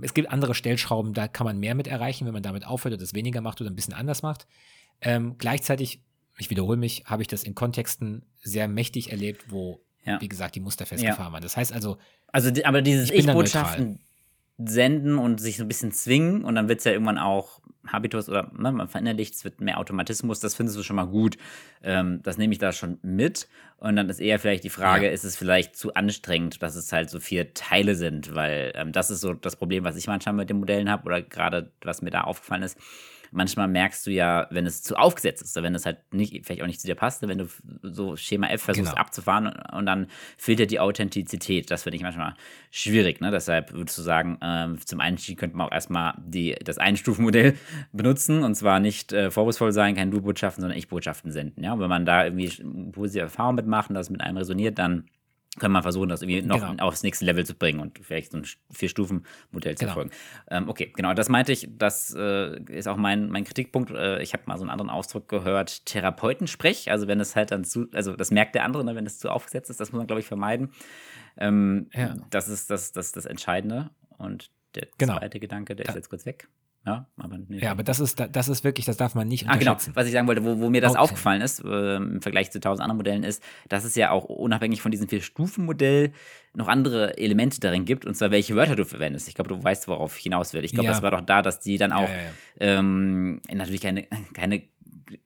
es gibt andere Stellschrauben, da kann man mehr mit erreichen, wenn man damit aufhört oder das weniger macht oder ein bisschen anders macht. Ähm, gleichzeitig, ich wiederhole mich, habe ich das in Kontexten sehr mächtig erlebt, wo, ja. wie gesagt, die Muster festgefahren ja. waren. Das heißt also. Also, aber dieses Ich-Botschaften, senden und sich so ein bisschen zwingen und dann wird es ja irgendwann auch Habitus oder ne, man verinnerlicht, es wird mehr Automatismus, das findest du schon mal gut. Ähm, das nehme ich da schon mit. Und dann ist eher vielleicht die Frage, ja. ist es vielleicht zu anstrengend, dass es halt so vier Teile sind, weil ähm, das ist so das Problem, was ich manchmal mit den Modellen habe oder gerade was mir da aufgefallen ist manchmal merkst du ja, wenn es zu aufgesetzt ist, wenn es halt nicht, vielleicht auch nicht zu dir passt, wenn du so Schema F versuchst genau. abzufahren und, dann fehlt dir die Authentizität. Das finde ich manchmal schwierig. Ne? Deshalb würdest du sagen, äh, zum Einstieg könnte man auch erstmal die, das Einstufenmodell [laughs] benutzen und zwar nicht äh, vorwurfsvoll sein, keine Du-Botschaften, sondern Ich-Botschaften senden. Ja? Und wenn man da irgendwie positive Erfahrungen mitmacht und das mit einem resoniert, dann kann man versuchen, das irgendwie noch genau. aufs nächste Level zu bringen und vielleicht so ein Vier-Stufen-Modell zu genau. folgen. Ähm, okay, genau, das meinte ich, das äh, ist auch mein, mein Kritikpunkt. Äh, ich habe mal so einen anderen Ausdruck gehört, Therapeutensprech. Also wenn es halt dann zu, also das merkt der andere, ne, wenn es zu aufgesetzt ist, das muss man, glaube ich, vermeiden. Ähm, ja. Das ist das, das, das Entscheidende. Und der genau. zweite Gedanke, der ist jetzt kurz weg. Ja, aber, nee, ja, aber das ist, das ist wirklich, das darf man nicht unterschätzen. Ah, genau. Was ich sagen wollte, wo, wo mir das okay. aufgefallen ist, äh, im Vergleich zu tausend anderen Modellen, ist, dass es ja auch unabhängig von diesem Vier-Stufen-Modell noch andere Elemente darin gibt, und zwar welche Wörter du verwendest. Ich glaube, du weißt, worauf ich hinaus will. Ich glaube, ja. das war doch da, dass die dann auch ja, ja, ähm, natürlich keine, keine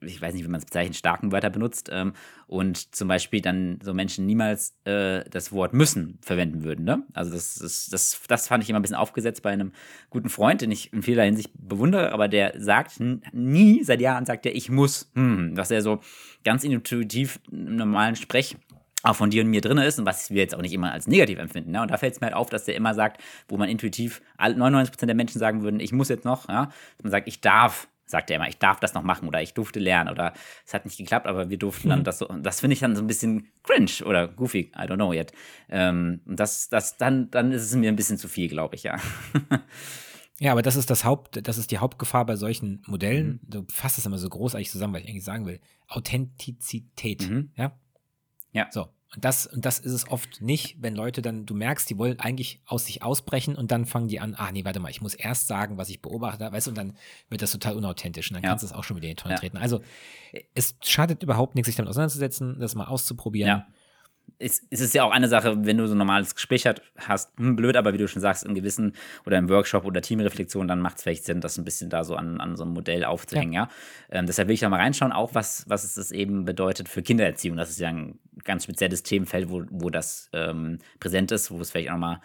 ich weiß nicht, wie man es bezeichnet, starken Wörter benutzt ähm, und zum Beispiel dann so Menschen niemals äh, das Wort müssen verwenden würden. Ne? Also das, das, das, das fand ich immer ein bisschen aufgesetzt bei einem guten Freund, den ich in vieler Hinsicht bewundere, aber der sagt nie, seit Jahren sagt er, ich muss, hm, was er so ganz intuitiv im normalen Sprech auch von dir und mir drin ist und was wir jetzt auch nicht immer als negativ empfinden. Ne? Und da fällt es mir halt auf, dass der immer sagt, wo man intuitiv 99% der Menschen sagen würden, ich muss jetzt noch, ja? man sagt, ich darf sagt er immer, ich darf das noch machen oder ich durfte lernen oder es hat nicht geklappt, aber wir durften dann das so, das finde ich dann so ein bisschen cringe oder goofy, I don't know yet. Ähm, das, das, dann, dann ist es mir ein bisschen zu viel, glaube ich, ja. [laughs] Ja, aber das ist das Haupt, das ist die Hauptgefahr bei solchen Modellen. Mhm. Du fasst es immer so großartig zusammen, weil ich eigentlich sagen will. Authentizität. Mhm. Ja. Ja. So. Und das, und das ist es oft nicht, wenn Leute dann, du merkst, die wollen eigentlich aus sich ausbrechen und dann fangen die an, ah nee, warte mal, ich muss erst sagen, was ich beobachte, weißt du, und dann wird das total unauthentisch und dann ja. kannst du es auch schon wieder in die Tonne ja. treten. Also es schadet überhaupt nichts, sich damit auseinanderzusetzen, das mal auszuprobieren. Ja es, es ist ja auch eine Sache, wenn du so ein normales Gespräch hast, hm, blöd, aber wie du schon sagst, im Gewissen oder im Workshop oder Teamreflexion, dann macht es vielleicht Sinn, das ein bisschen da so an, an so einem Modell aufzuhängen, ja. ja? Ähm, deshalb will ich da mal reinschauen, auch was, was es eben bedeutet für Kindererziehung. Das ist ja ein ganz spezielles Themenfeld, wo, wo das ähm, präsent ist, wo es vielleicht auch nochmal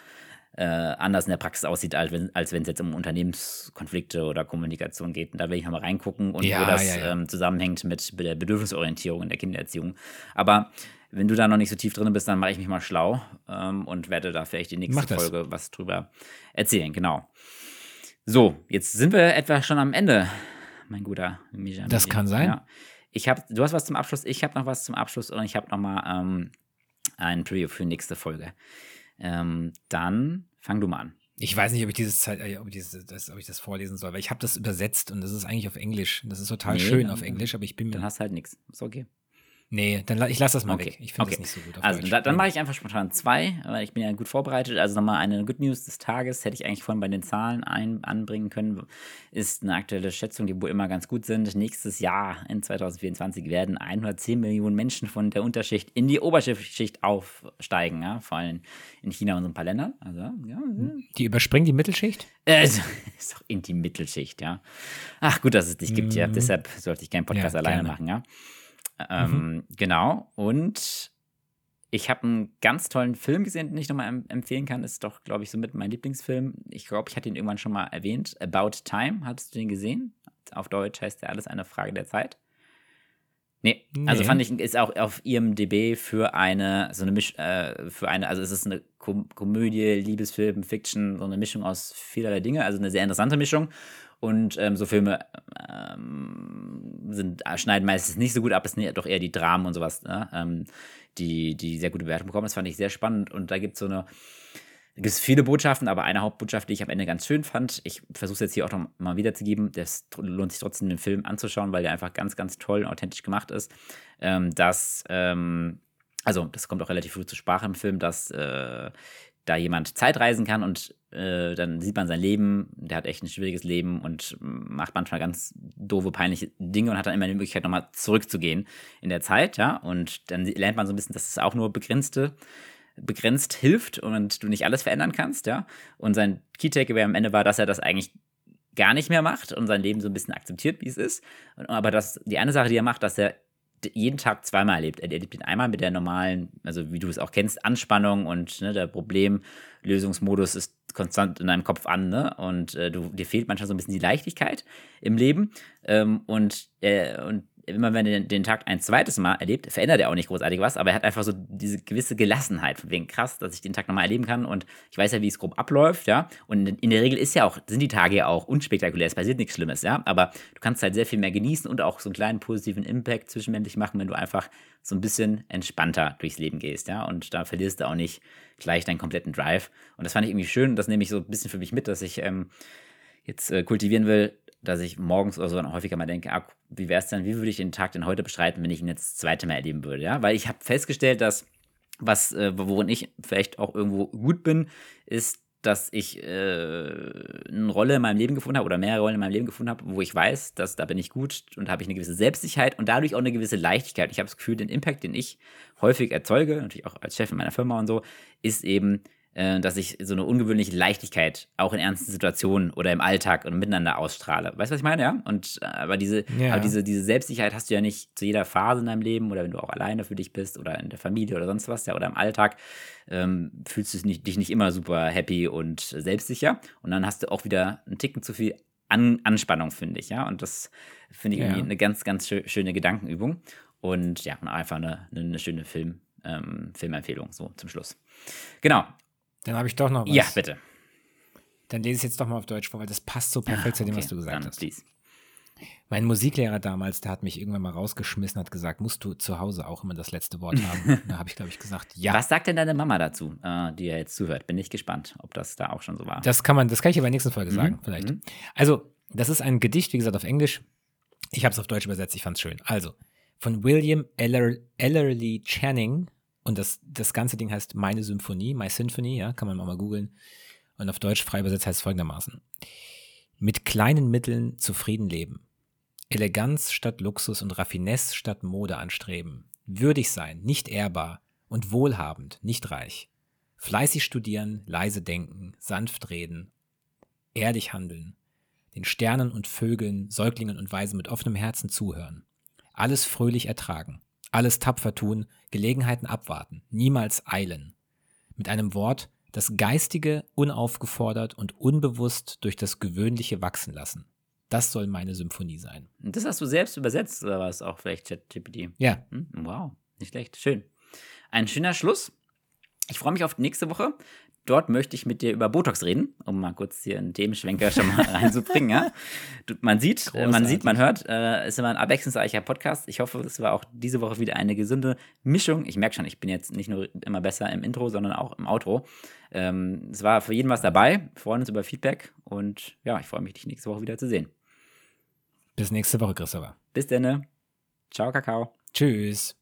äh, anders in der Praxis aussieht, als wenn als es jetzt um Unternehmenskonflikte oder Kommunikation geht. Und da will ich nochmal reingucken und ja, wo das ja, ähm, zusammenhängt mit der Bedürfnisorientierung in der Kindererziehung. Aber wenn du da noch nicht so tief drin bist, dann mache ich mich mal schlau ähm, und werde da vielleicht die nächste Folge was drüber erzählen. Genau. So, jetzt sind wir etwa schon am Ende, mein guter Misha. Das kann sein. Ja. Ich habe, du hast was zum Abschluss, ich habe noch was zum Abschluss und ich habe noch mal ähm, ein Preview für die nächste Folge. Ähm, dann fang du mal an. Ich weiß nicht, ob ich dieses Zeit, äh, ob, ich dieses, das, ob ich das vorlesen soll, weil ich habe das übersetzt und das ist eigentlich auf Englisch. Das ist total nee, schön auf Englisch, aber ich bin mir. Dann hast du halt nichts. Ist okay. Nee, dann ich lasse das mal okay. weg. Ich finde okay. das nicht so gut. also da, dann mache ich einfach spontan zwei, weil ich bin ja gut vorbereitet. Also nochmal eine Good News des Tages, hätte ich eigentlich vorhin bei den Zahlen ein, anbringen können, ist eine aktuelle Schätzung, die wohl immer ganz gut sind. Nächstes Jahr in 2024 werden 110 Millionen Menschen von der Unterschicht in die Oberschicht aufsteigen, ja, vor allem in China und so ein paar Ländern. Also, ja, die überspringen die Mittelschicht? Äh, [laughs] ist doch in die Mittelschicht, ja. Ach gut, dass es dich gibt, ja. Mhm. Deshalb sollte ich keinen Podcast ja, alleine machen, ja. Ähm, mhm. Genau. Und ich habe einen ganz tollen Film gesehen, den ich nochmal empfehlen kann. Ist doch, glaube ich, so mit mein Lieblingsfilm. Ich glaube, ich hatte ihn irgendwann schon mal erwähnt. About Time. Hattest du den gesehen? auf Deutsch heißt der alles eine Frage der Zeit. Nee, also nee. also fand ich, ist auch auf IMDb für eine, so eine Misch, äh, für eine, also es ist eine Kom Komödie, Liebesfilm, Fiction, so eine Mischung aus vielerlei Dinge, also eine sehr interessante Mischung. Und ähm, so Filme ähm, sind, schneiden meistens nicht so gut ab, es sind doch eher die Dramen und sowas, ne? ähm, die, die sehr gute Bewertung bekommen. Das fand ich sehr spannend. Und da gibt es so eine, gibt viele Botschaften, aber eine Hauptbotschaft, die ich am Ende ganz schön fand, ich versuche es jetzt hier auch noch mal wiederzugeben, das lohnt sich trotzdem, den Film anzuschauen, weil der einfach ganz, ganz toll und authentisch gemacht ist, ähm, dass, ähm, also das kommt auch relativ früh zur Sprache im Film, dass äh, da jemand Zeitreisen kann und äh, dann sieht man sein Leben, der hat echt ein schwieriges Leben und macht manchmal ganz doofe, peinliche Dinge und hat dann immer die Möglichkeit, nochmal zurückzugehen in der Zeit, ja. Und dann lernt man so ein bisschen, dass es auch nur begrenzte, begrenzt hilft und du nicht alles verändern kannst, ja. Und sein Key-Takeaway am Ende war, dass er das eigentlich gar nicht mehr macht und sein Leben so ein bisschen akzeptiert, wie es ist. Aber das, die eine Sache, die er macht, dass er jeden Tag zweimal erlebt. Er erlebt ihn einmal mit der normalen, also wie du es auch kennst, Anspannung und ne, der Problemlösungsmodus ist konstant in deinem Kopf an, ne? Und äh, du, dir fehlt manchmal so ein bisschen die Leichtigkeit im Leben. Ähm, und, äh, und immer wenn er den Tag ein zweites Mal erlebt, verändert er auch nicht großartig was, aber er hat einfach so diese gewisse Gelassenheit, von wegen krass, dass ich den Tag nochmal erleben kann und ich weiß ja, wie es grob abläuft, ja. Und in der Regel ist ja auch, sind die Tage ja auch unspektakulär, es passiert nichts Schlimmes, ja. Aber du kannst halt sehr viel mehr genießen und auch so einen kleinen positiven Impact zwischenmenschlich machen, wenn du einfach so ein bisschen entspannter durchs Leben gehst, ja. Und da verlierst du auch nicht gleich deinen kompletten Drive. Und das fand ich irgendwie schön das nehme ich so ein bisschen für mich mit, dass ich ähm, jetzt äh, kultivieren will, dass ich morgens oder so dann häufiger mal denke, ah, wie wäre es denn, wie würde ich den Tag denn heute beschreiten, wenn ich ihn jetzt das zweite Mal erleben würde, ja? Weil ich habe festgestellt, dass was, äh, worin ich vielleicht auch irgendwo gut bin, ist, dass ich äh, eine Rolle in meinem Leben gefunden habe oder mehrere Rollen in meinem Leben gefunden habe, wo ich weiß, dass da bin ich gut und habe ich eine gewisse Selbstsicherheit und dadurch auch eine gewisse Leichtigkeit. Ich habe das Gefühl, den Impact, den ich häufig erzeuge, natürlich auch als Chef in meiner Firma und so, ist eben äh, dass ich so eine ungewöhnliche Leichtigkeit auch in ernsten Situationen oder im Alltag und miteinander ausstrahle. Weißt du, was ich meine? Ja. Und äh, aber diese, ja. aber diese, diese Selbstsicherheit hast du ja nicht zu jeder Phase in deinem Leben oder wenn du auch alleine für dich bist oder in der Familie oder sonst was, ja, oder im Alltag, ähm, fühlst du dich nicht immer super happy und selbstsicher. Und dann hast du auch wieder einen Ticken zu viel An Anspannung, finde ich, ja. Und das finde ich ja. irgendwie eine ganz, ganz schöne Gedankenübung. Und ja, einfach eine, eine schöne Film, ähm, Filmempfehlung, so zum Schluss. Genau. Dann habe ich doch noch was. Ja, bitte. Dann lese ich jetzt doch mal auf Deutsch vor, weil das passt so perfekt ah, zu dem, was du gesagt hast. Please. Mein Musiklehrer damals, der hat mich irgendwann mal rausgeschmissen, hat gesagt, musst du zu Hause auch immer das letzte Wort [laughs] haben. da habe ich, glaube ich, gesagt, ja. Was sagt denn deine Mama dazu, äh, die ja jetzt zuhört? Bin ich gespannt, ob das da auch schon so war. Das kann man, das kann ich aber in der nächsten Folge mhm. sagen, vielleicht. Mhm. Also, das ist ein Gedicht, wie gesagt, auf Englisch. Ich habe es auf Deutsch übersetzt, ich fand es schön. Also, von William Eller Ellerly Channing, und das, das ganze Ding heißt Meine Symphonie, My Symphony, ja, kann man mal googeln. Und auf Deutsch frei übersetzt heißt es folgendermaßen. Mit kleinen Mitteln zufrieden leben. Eleganz statt Luxus und Raffinesse statt Mode anstreben. Würdig sein, nicht ehrbar. Und wohlhabend, nicht reich. Fleißig studieren, leise denken, sanft reden. Ehrlich handeln. Den Sternen und Vögeln, Säuglingen und Weisen mit offenem Herzen zuhören. Alles fröhlich ertragen alles tapfer tun, Gelegenheiten abwarten, niemals eilen. Mit einem Wort, das Geistige unaufgefordert und unbewusst durch das Gewöhnliche wachsen lassen. Das soll meine Symphonie sein. Das hast du selbst übersetzt, oder war es auch vielleicht ChatGPT? Ja. Hm? Wow, nicht schlecht. Schön. Ein schöner Schluss. Ich freue mich auf nächste Woche dort möchte ich mit dir über Botox reden, um mal kurz hier einen Themenschwenker schon mal [laughs] reinzubringen. Ja? Du, man sieht, Großartig. man sieht, man hört, äh, ist immer ein abwechslungsreicher Podcast. Ich hoffe, es war auch diese Woche wieder eine gesunde Mischung. Ich merke schon, ich bin jetzt nicht nur immer besser im Intro, sondern auch im Outro. Ähm, es war für jeden was dabei. Wir freuen uns über Feedback und ja, ich freue mich, dich nächste Woche wieder zu sehen. Bis nächste Woche, Christopher. Bis dann. Ciao, Kakao. Tschüss.